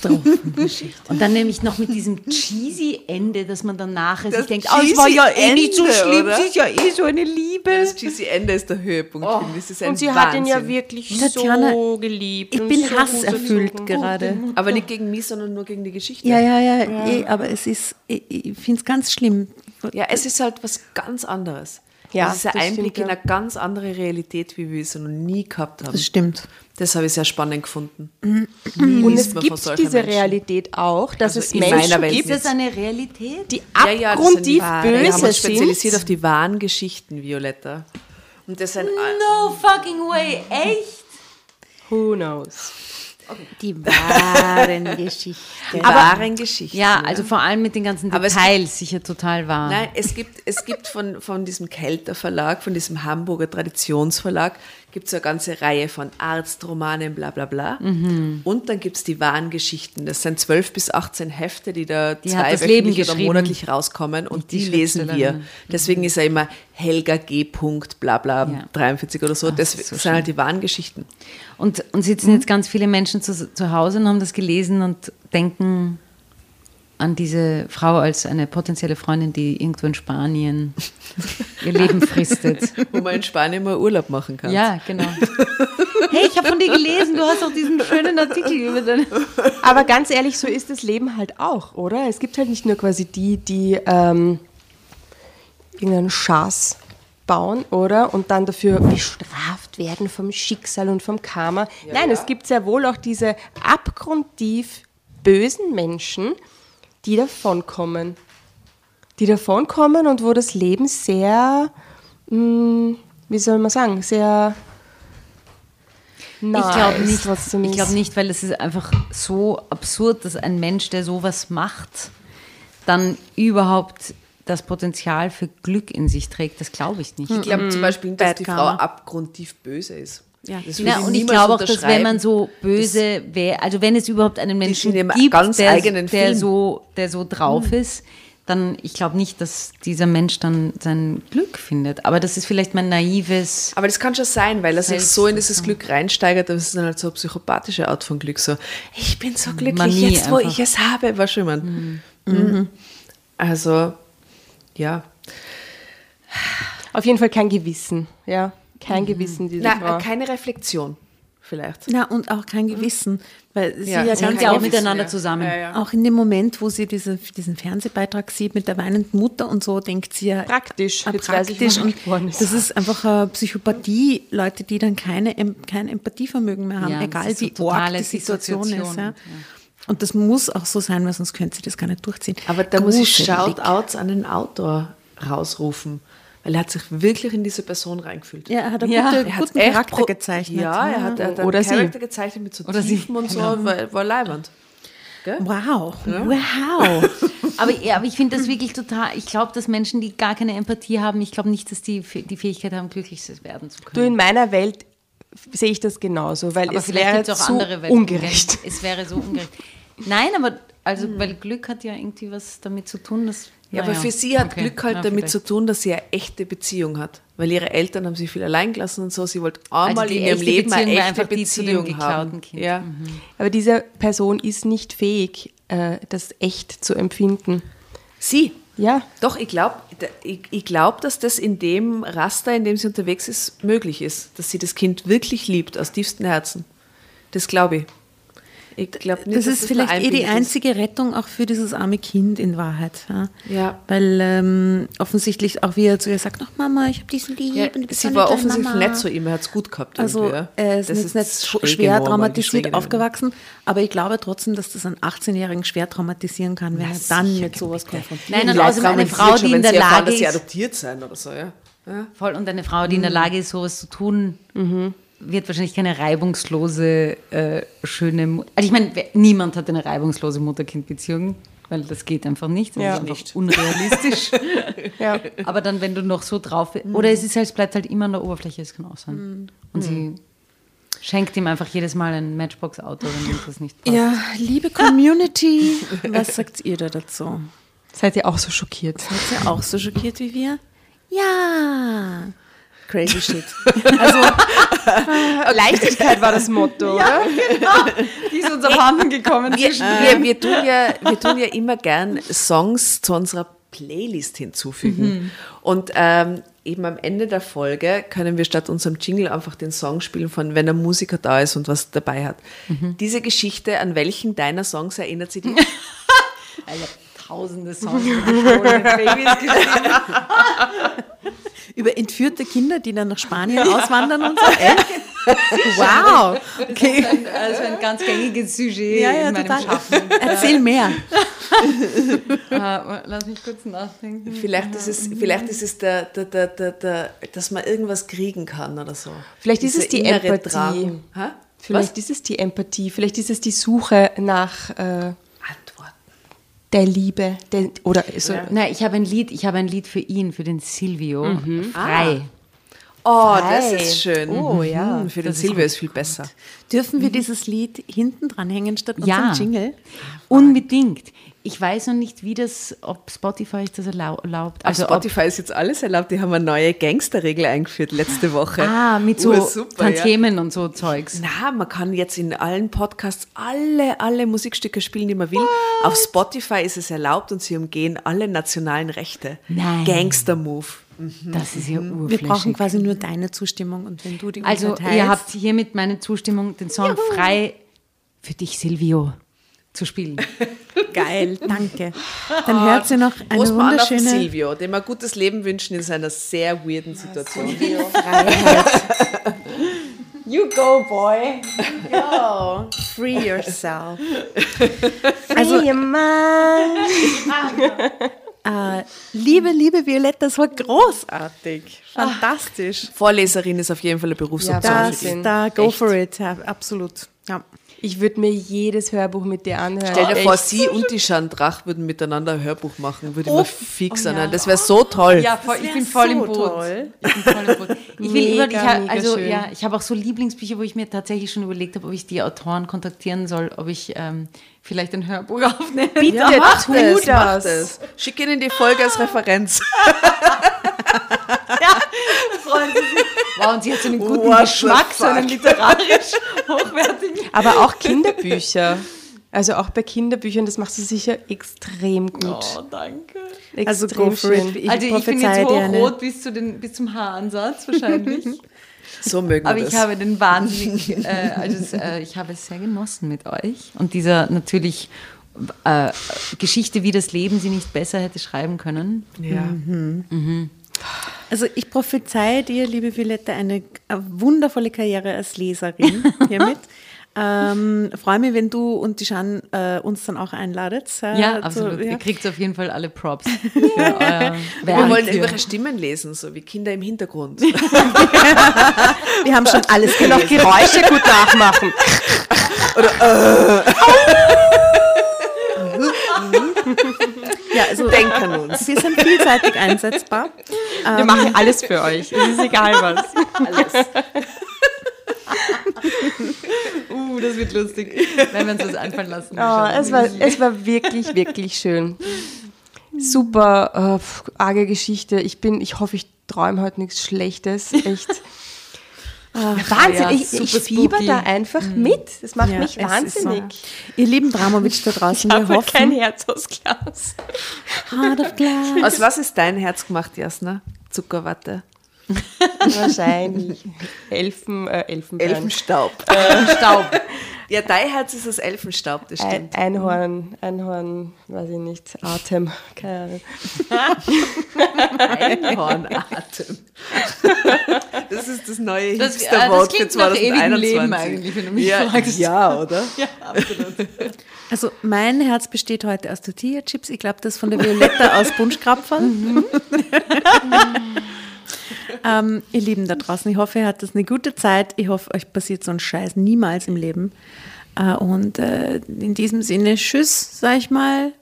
S1: Katastrophengeschichte. Und dann nämlich noch mit diesem cheesy Ende, dass man dann nachher sich
S2: Das
S1: denkt, oh, es war ja eh nicht so schlimm,
S2: Ende,
S1: es ist ja eh so eine Liebe.
S2: Das cheesy Ende ist der Höhepunkt. ich. Das ist ein
S4: Und sie hat ihn ja
S2: Wahnsinn.
S4: wirklich
S5: Tatjana,
S4: so geliebt.
S5: Ich bin
S4: so
S5: hasserfüllt
S4: gut
S5: gerade.
S2: Aber nicht gegen mich, sondern nur gegen die Geschichte.
S5: Ja, ja, ja, Eh, aber es ist, ich, ich finde es ganz schlimm.
S2: Ja, es ist halt was ganz anderes.
S4: Ja,
S2: das ist ein
S4: das
S2: Einblick
S4: stimmt,
S2: in
S4: ja.
S2: eine ganz andere Realität, wie wir es noch nie gehabt haben.
S5: Das stimmt.
S2: Das habe ich sehr spannend gefunden.
S4: Und
S2: liest
S4: es gibt diese
S2: Menschen.
S4: Realität auch, dass
S2: Also
S4: es
S2: in
S4: Menschen gibt.
S1: Ist das eine Realität?
S4: die
S2: Ja, ja, das sind
S4: abgrundtief.
S2: Wir haben
S4: böse
S2: uns spezialisiert auf die wahren Geschichten, Violetta. Und das sind
S1: No fucking way, echt?
S4: Who knows?
S5: Die wahren Geschichten.
S2: die wahren Geschichten.
S1: Ja, also vor allem mit den ganzen Details sicher total wahr.
S2: Nein, es gibt, es gibt von, von diesem Kelter Verlag, von diesem Hamburger Traditionsverlag, gibt es eine ganze Reihe von Arztromanen, bla bla bla.
S1: Mhm.
S2: Und dann gibt es die wahren Geschichten. Das sind 12 bis 18 Hefte, die da
S1: Die das Leben
S2: oder monatlich rauskommen. Und
S1: Die
S2: die, lesen wir.
S1: Schriftstellerin.
S2: Deswegen ist er immer Helga G. Punkt, bla bla,
S1: Ja.
S2: 43 oder so.
S1: Ach,
S2: Das,
S1: so
S2: sind halt die wahren Geschichten.
S1: Und, und sitzen jetzt ganz viele Menschen zu, zu Hause und haben das gelesen und denken an diese Frau als eine potenzielle Freundin, die irgendwo in Spanien ihr Leben fristet.
S2: Wo man in Spanien mal Urlaub machen kann.
S1: Ja, genau. Hey, ich habe von dir gelesen, du hast auch diesen schönen Artikel über deine.
S4: Aber ganz ehrlich, so ist das Leben halt auch, oder? Es gibt halt nicht nur quasi die, die ähm, irgendeinen Schatz bauen, oder? Und dann dafür bestraft werden vom Schicksal und vom Karma. Nein, es gibt sehr wohl auch diese abgrundtief bösen Menschen, die davonkommen. Die davonkommen und wo das Leben sehr, mh, wie soll man sagen, sehr nah
S1: Ich glaube
S4: ist
S1: nicht,
S4: trotzdem
S1: ich glaube nicht, weil es ist einfach so absurd, dass ein Mensch, der sowas macht, dann überhaupt das Potenzial für Glück in sich trägt. Das glaube ich nicht.
S2: Ich glaube zum Beispiel, dass
S5: Bad
S2: die
S5: Karma.
S2: Frau abgrundtief böse ist.
S5: Ja.
S1: Ja, und ich glaube auch, dass wenn man so böse wäre, also wenn es überhaupt einen Menschen gibt,
S2: ganz
S1: der,
S2: eigenen
S1: der,
S2: Film.
S1: so, der so drauf ist, dann, ich glaube nicht, dass dieser Mensch dann sein Glück findet. Aber das ist vielleicht mein naives.
S2: Aber das kann schon sein, weil er sich so in dieses Glück reinsteigert, das ist dann halt so eine psychopathische Art von Glück. So, ich bin so glücklich
S1: Manie
S2: jetzt, wo
S1: einfach.
S2: ich es habe, war schon mal. Mhm. Also, ja.
S4: Auf jeden Fall kein Gewissen, ja. Kein Gewissen, diese
S2: Na,
S4: Frau.
S2: keine Reflexion, vielleicht.
S5: Na, und auch kein Gewissen, weil sie
S2: Ja,
S5: ja,
S2: sie
S5: ganz
S1: auch miteinander
S2: ja.
S1: zusammen.
S2: Ja, ja.
S5: Auch in dem Moment, wo sie diese, diesen Fernsehbeitrag sieht mit der weinenden Mutter und so, denkt sie ja
S4: Praktisch.
S5: ah,
S4: Jetzt weiß ich,
S5: praktisch. und
S4: geboren ist.
S5: das ist einfach eine Psychopathie, Leute, die dann keine, kein Empathievermögen mehr haben, egal
S1: ist so
S5: wie arg die Situation ist. Ja.
S1: ja.
S5: Und das muss auch so sein, weil sonst könnte sie das gar nicht durchziehen.
S2: Aber da muss ich. Shoutouts an den Autor rausrufen, weil er hat sich wirklich in diese Person reingefühlt.
S5: Ja, er hat einen
S1: Ja,
S5: guten,
S2: Er hat
S5: guten Charakter
S2: pro-
S5: gezeichnet.
S2: Ja, er hat, er hat
S4: Oder
S2: einen
S4: sie.
S2: Charakter gezeichnet mit so
S1: Oder sie,
S2: Tiefen und so, war, war leibend.
S5: Wow, wow.
S1: Aber, ja, aber ich finde das wirklich total. Ich glaube, dass Menschen, die gar keine Empathie haben, ich glaube nicht, dass die die Fähigkeit haben, glücklich werden zu können.
S4: Du, in meiner Welt sehe ich das genauso, weil
S1: aber
S4: es
S1: vielleicht
S4: wäre
S1: gibt es auch
S4: so
S1: andere Welten.
S4: ungerecht.
S1: Es wäre so ungerecht. Nein, aber also, weil Glück hat ja irgendwie was damit zu tun, dass.
S2: Ja,
S1: naja,
S2: aber für sie hat
S1: okay,
S2: Glück halt
S1: na,
S2: damit
S1: vielleicht.
S2: zu tun, dass sie eine echte Beziehung hat. Weil ihre Eltern haben sie viel allein gelassen und so. Sie wollte einmal
S1: die
S2: in ihrem Leben eine
S1: Beziehung
S2: echte Beziehung haben.
S1: Kind.
S2: Ja.
S4: Aber diese Person ist nicht fähig, äh, das echt zu empfinden.
S2: Sie.
S4: Ja,
S2: Doch, ich glaube, ich, ich glaub, dass das in dem Raster, in dem sie unterwegs ist, möglich ist. Dass sie das Kind wirklich liebt, aus tiefstem Herzen. Das glaube ich. Ich glaube nicht,
S5: Das
S2: dass
S5: ist vielleicht
S2: nur
S5: eh die einzige Rettung auch für dieses arme Kind in Wahrheit. Ja.
S2: Ja.
S5: Weil ähm, offensichtlich auch wie er zu ihr sagt, ach Mama, ich habe diesen lieb.
S2: Ja,
S5: und du bist
S2: sie war offensichtlich
S5: Mama.
S2: nicht so immer, hat es gut gehabt.
S5: Also
S2: ja.
S5: er ist
S2: Das
S5: jetzt nicht schwer traumatisiert aufgewachsen, aber ich glaube trotzdem, dass das einen 18-Jährigen schwer traumatisieren kann, wenn er dann mit sowas konfrontiert
S1: Nein, und
S2: Vielleicht
S1: außerdem eine Frau, die in der Lage
S2: dass sie
S1: ist,
S2: adoptiert sein oder so, ja. ja.
S1: voll und eine Frau, die in der Lage ist, sowas zu tun, wird wahrscheinlich keine reibungslose, äh, schöne. Mu also ich meine, niemand hat eine reibungslose Mutter-Kind-Beziehung, weil das geht einfach nicht. Das
S4: Ja.
S1: ist einfach unrealistisch.
S4: ja.
S1: Aber dann, wenn du noch so drauf bist, oder es ist halt, es bleibt halt immer an der Oberfläche, es kann auch sein. Und sie schenkt ihm einfach jedes Mal ein Matchbox-Auto, wenn ihm das nicht passt.
S5: Ja, liebe Community, was sagt ihr da dazu?
S4: Seid ihr auch so schockiert?
S5: Seid ihr auch so schockiert wie wir? Ja. Crazy shit.
S4: Leichtigkeit war das Motto, oder?
S1: Die ist uns abhanden gekommen.
S2: Wir, wir, wir, tun ja, wir tun ja immer gern Songs zu unserer Playlist hinzufügen. Und ähm, eben am Ende der Folge können wir statt unserem Jingle einfach den Song spielen von Wenn ein Musiker da ist und was dabei hat. Diese Geschichte, an welchen deiner Songs erinnert sie dich?
S1: Tausende Songs Babys.
S5: Über entführte Kinder, die dann nach Spanien auswandern und so. Echt? Wow. Okay.
S1: Ein, also ein ganz gängiges Sujet
S5: Ja, ja,
S1: in meinem
S5: total.
S1: Schaffen.
S5: Erzähl mehr.
S1: Äh, lass mich kurz nachdenken.
S2: Vielleicht ist es, vielleicht ist es der, der, der, der, der, dass man irgendwas kriegen kann oder so.
S4: Vielleicht ist
S2: Dieser
S4: es die Empathie. Vielleicht ist es die Empathie, vielleicht ist es die Suche nach äh. Der Liebe. Der, oder so.
S1: Nein, ich habe ein Lied, ich habe ein Lied für ihn, für den Silvio. Frei.
S2: Oh, das
S4: Frei.
S2: ist schön.
S4: Oh, ja.
S2: Mhm, Für den Silvio ist viel besser.
S5: Dürfen wir dieses Lied hinten dran hängen statt
S1: Ja.
S5: unserem Jingle?
S1: Unbedingt. Ich weiß noch nicht, wie das, ob Spotify das erlau- erlaubt.
S2: Also
S1: ob-
S2: Spotify ist jetzt alles erlaubt. Die haben eine neue Gangsterregel eingeführt letzte Woche.
S1: Ah, mit so
S2: Ursuper, ja.
S1: Tantiemen und so Zeugs.
S2: Na, man kann jetzt in allen Podcasts alle, alle Musikstücke spielen, die man will. Auf Spotify ist es erlaubt und sie umgehen alle nationalen Rechte.
S1: Nein.
S2: Gangster-Move.
S1: Das ist ja
S5: Wir
S1: urflächig.
S5: brauchen quasi nur deine Zustimmung und wenn du die
S1: Also, ihr habt hiermit meine Zustimmung, den Song frei für dich, Silvio, zu spielen.
S5: geil, danke. Dann hört sie noch eine
S2: Prost mal an auf
S5: wunderschöne
S2: Silvio, dem wir gutes Leben wünschen in seiner sehr weirden Situation.
S1: You go, boy.
S5: Go, free yourself.
S4: Also, Mann.
S5: Äh, liebe, liebe Violetta, das war großartig. Fantastisch.
S2: Vorleserin ist auf jeden Fall eine Berufsoption
S5: Das,
S2: für dich.
S5: da, go for it. Ja, absolut. Ja.
S4: Ich würde mir jedes Hörbuch mit dir anhören.
S2: Stell dir vor,
S4: Echt.
S2: sie und die Chandrach würden miteinander ein Hörbuch machen, würde ich mir fix anhören. Das wäre so toll.
S6: Ja, voll, ich bin voll
S5: so
S6: im Boot.
S5: toll.
S6: Ich bin voll im Boot. Ich will
S4: Mega,
S6: über, ich also
S4: schön.
S6: ja, ich habe auch so Lieblingsbücher, wo ich mir tatsächlich schon überlegt habe, ob ich die Autoren kontaktieren soll, ob ich ähm, vielleicht ein Hörbuch aufnehme.
S4: Bitte,
S2: Ja, mach
S4: tu
S2: das, mach
S4: das.
S2: das. Schick ihnen die Folge als Referenz.
S6: Freuen Sie sich. Wow, und sie hat so einen guten
S2: What the
S6: Geschmack, so einen literarisch hochwertigen.
S4: Aber auch Kinderbücher. Also auch bei Kinderbüchern, das machst du sicher extrem gut.
S6: Oh, danke.
S4: Extrem
S5: Also go for
S4: schön.
S5: it. Ich
S6: also ich bin jetzt hochrot bis, zu den, bis zum Haaransatz wahrscheinlich.
S2: So mögen wir
S6: Aber
S2: das.
S6: ich habe den wahnsinnig, äh, also es, äh, ich habe es sehr genossen mit euch. Und dieser natürlich äh, Geschichte, wie das Leben sie nicht besser hätte schreiben können.
S2: ja.
S5: Also ich prophezei dir, liebe Violetta, eine, eine wundervolle Karriere als Leserin hiermit. ähm, Freue mich, wenn du und die Jeanne äh, uns dann auch einladet. äh,
S6: Ja,
S5: zu-
S6: absolut.
S5: ja.
S6: Ihr kriegt auf jeden Fall alle Props für euer
S2: Wir wollen ihre Stimmen lesen, so wie Kinder im Hintergrund.
S5: Wir haben schon alles gelesen.
S4: Geräusche gut nachmachen.
S5: Ja, also
S2: Denk an uns.
S5: wir sind vielseitig einsetzbar.
S4: Wir machen alles für euch. Es ist egal was.
S6: Uh, das wird lustig, wenn wir uns was einfallen lassen.
S4: Oh, es, war, es war wirklich, wirklich schön. Super äh, arge Geschichte. Ich bin, ich hoffe, ich träume heute nichts Schlechtes. Echt. Ah, Wahnsinn,
S6: ja,
S4: ich, ich fieber
S6: spooky.
S4: da einfach mit. Das macht
S5: Ja,
S4: mich wahnsinnig.
S5: Ihr lieben Dramovic da draußen,
S4: Ich
S5: wir
S4: habe kein
S5: hoffen.
S4: Herz aus Glas.
S5: Heart of Glass.
S2: Aus was ist dein Herz gemacht, Jasna? Zuckerwatte.
S4: Wahrscheinlich. Elfen, äh, Elfenbein.
S2: Elfenstaub.
S6: Staub.
S2: Ja, dein Herz ist aus Elfenstaub, das
S4: Ein,
S2: stimmt.
S4: Einhorn, Einhorn, weiß ich nicht, Atem, keine Ahnung.
S2: Einhornatem. Das ist das neue
S6: Das,
S2: hipster
S6: äh, das
S2: Wort für
S6: klingt nach ewigem
S2: 2021.
S6: Leben eigentlich, wenn du mich
S2: ja,
S6: fragst.
S2: Ja, oder?
S6: Ja, absolut.
S5: Also mein Herz besteht heute aus Tortilla-Chips. Ich glaube, das von der Violetta aus Bunschkrapfen. Ähm, ihr Lieben da draußen, ich hoffe, ihr hattet eine gute Zeit. Ich hoffe, euch passiert so ein Scheiß niemals im Leben. Äh, und äh, in diesem Sinne, tschüss, sag ich mal.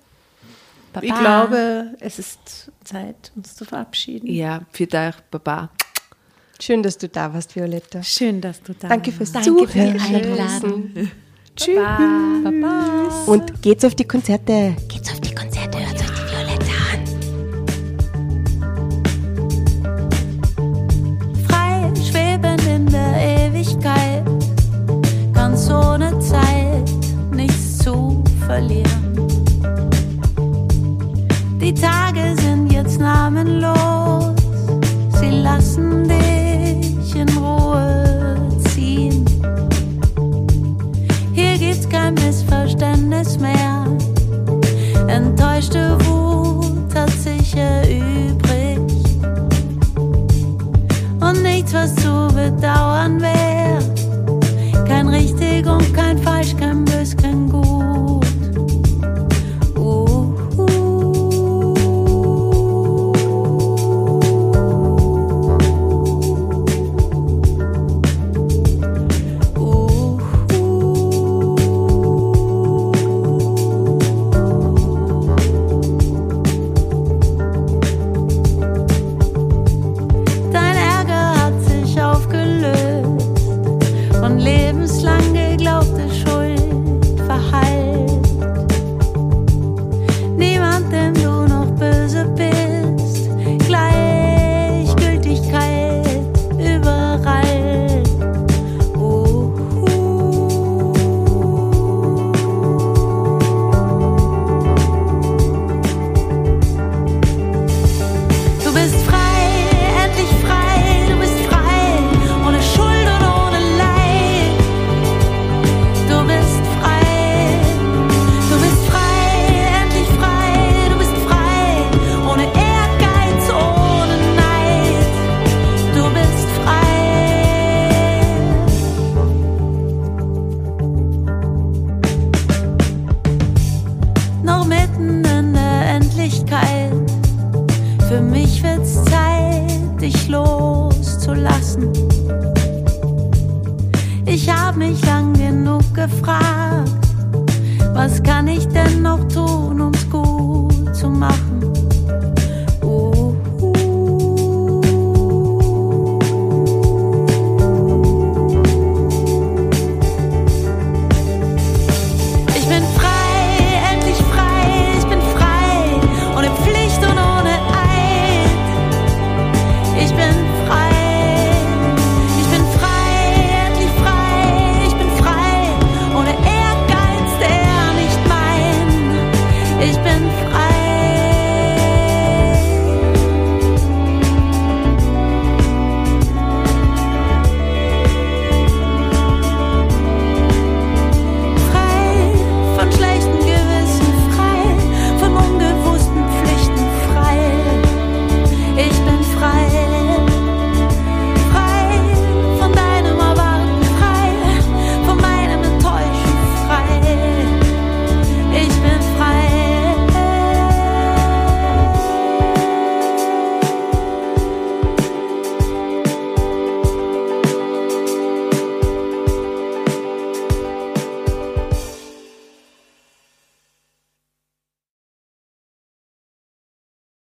S5: Ich glaube, es ist Zeit, uns zu verabschieden.
S2: Ja, für dich, Baba.
S4: Schön, dass du da warst, Violetta.
S5: Schön, dass du da
S4: Danke fürs
S6: Danke für die
S4: Zuhören.
S6: Einladung.
S4: Tschüss. Und geht's auf die Konzerte. Geht's auf die Konzerte,
S1: Ewigkeit, ganz ohne Zeit, nichts zu verlieren. Die Tage sind jetzt namenlos, sie lassen dich in Ruhe ziehen. Hier gibt's kein Missverständnis mehr, enttäuschte Wut hat sich erübrigt nichts, was zu bedauern wäre. Kein richtig und kein falsch, kein bös, kein gut.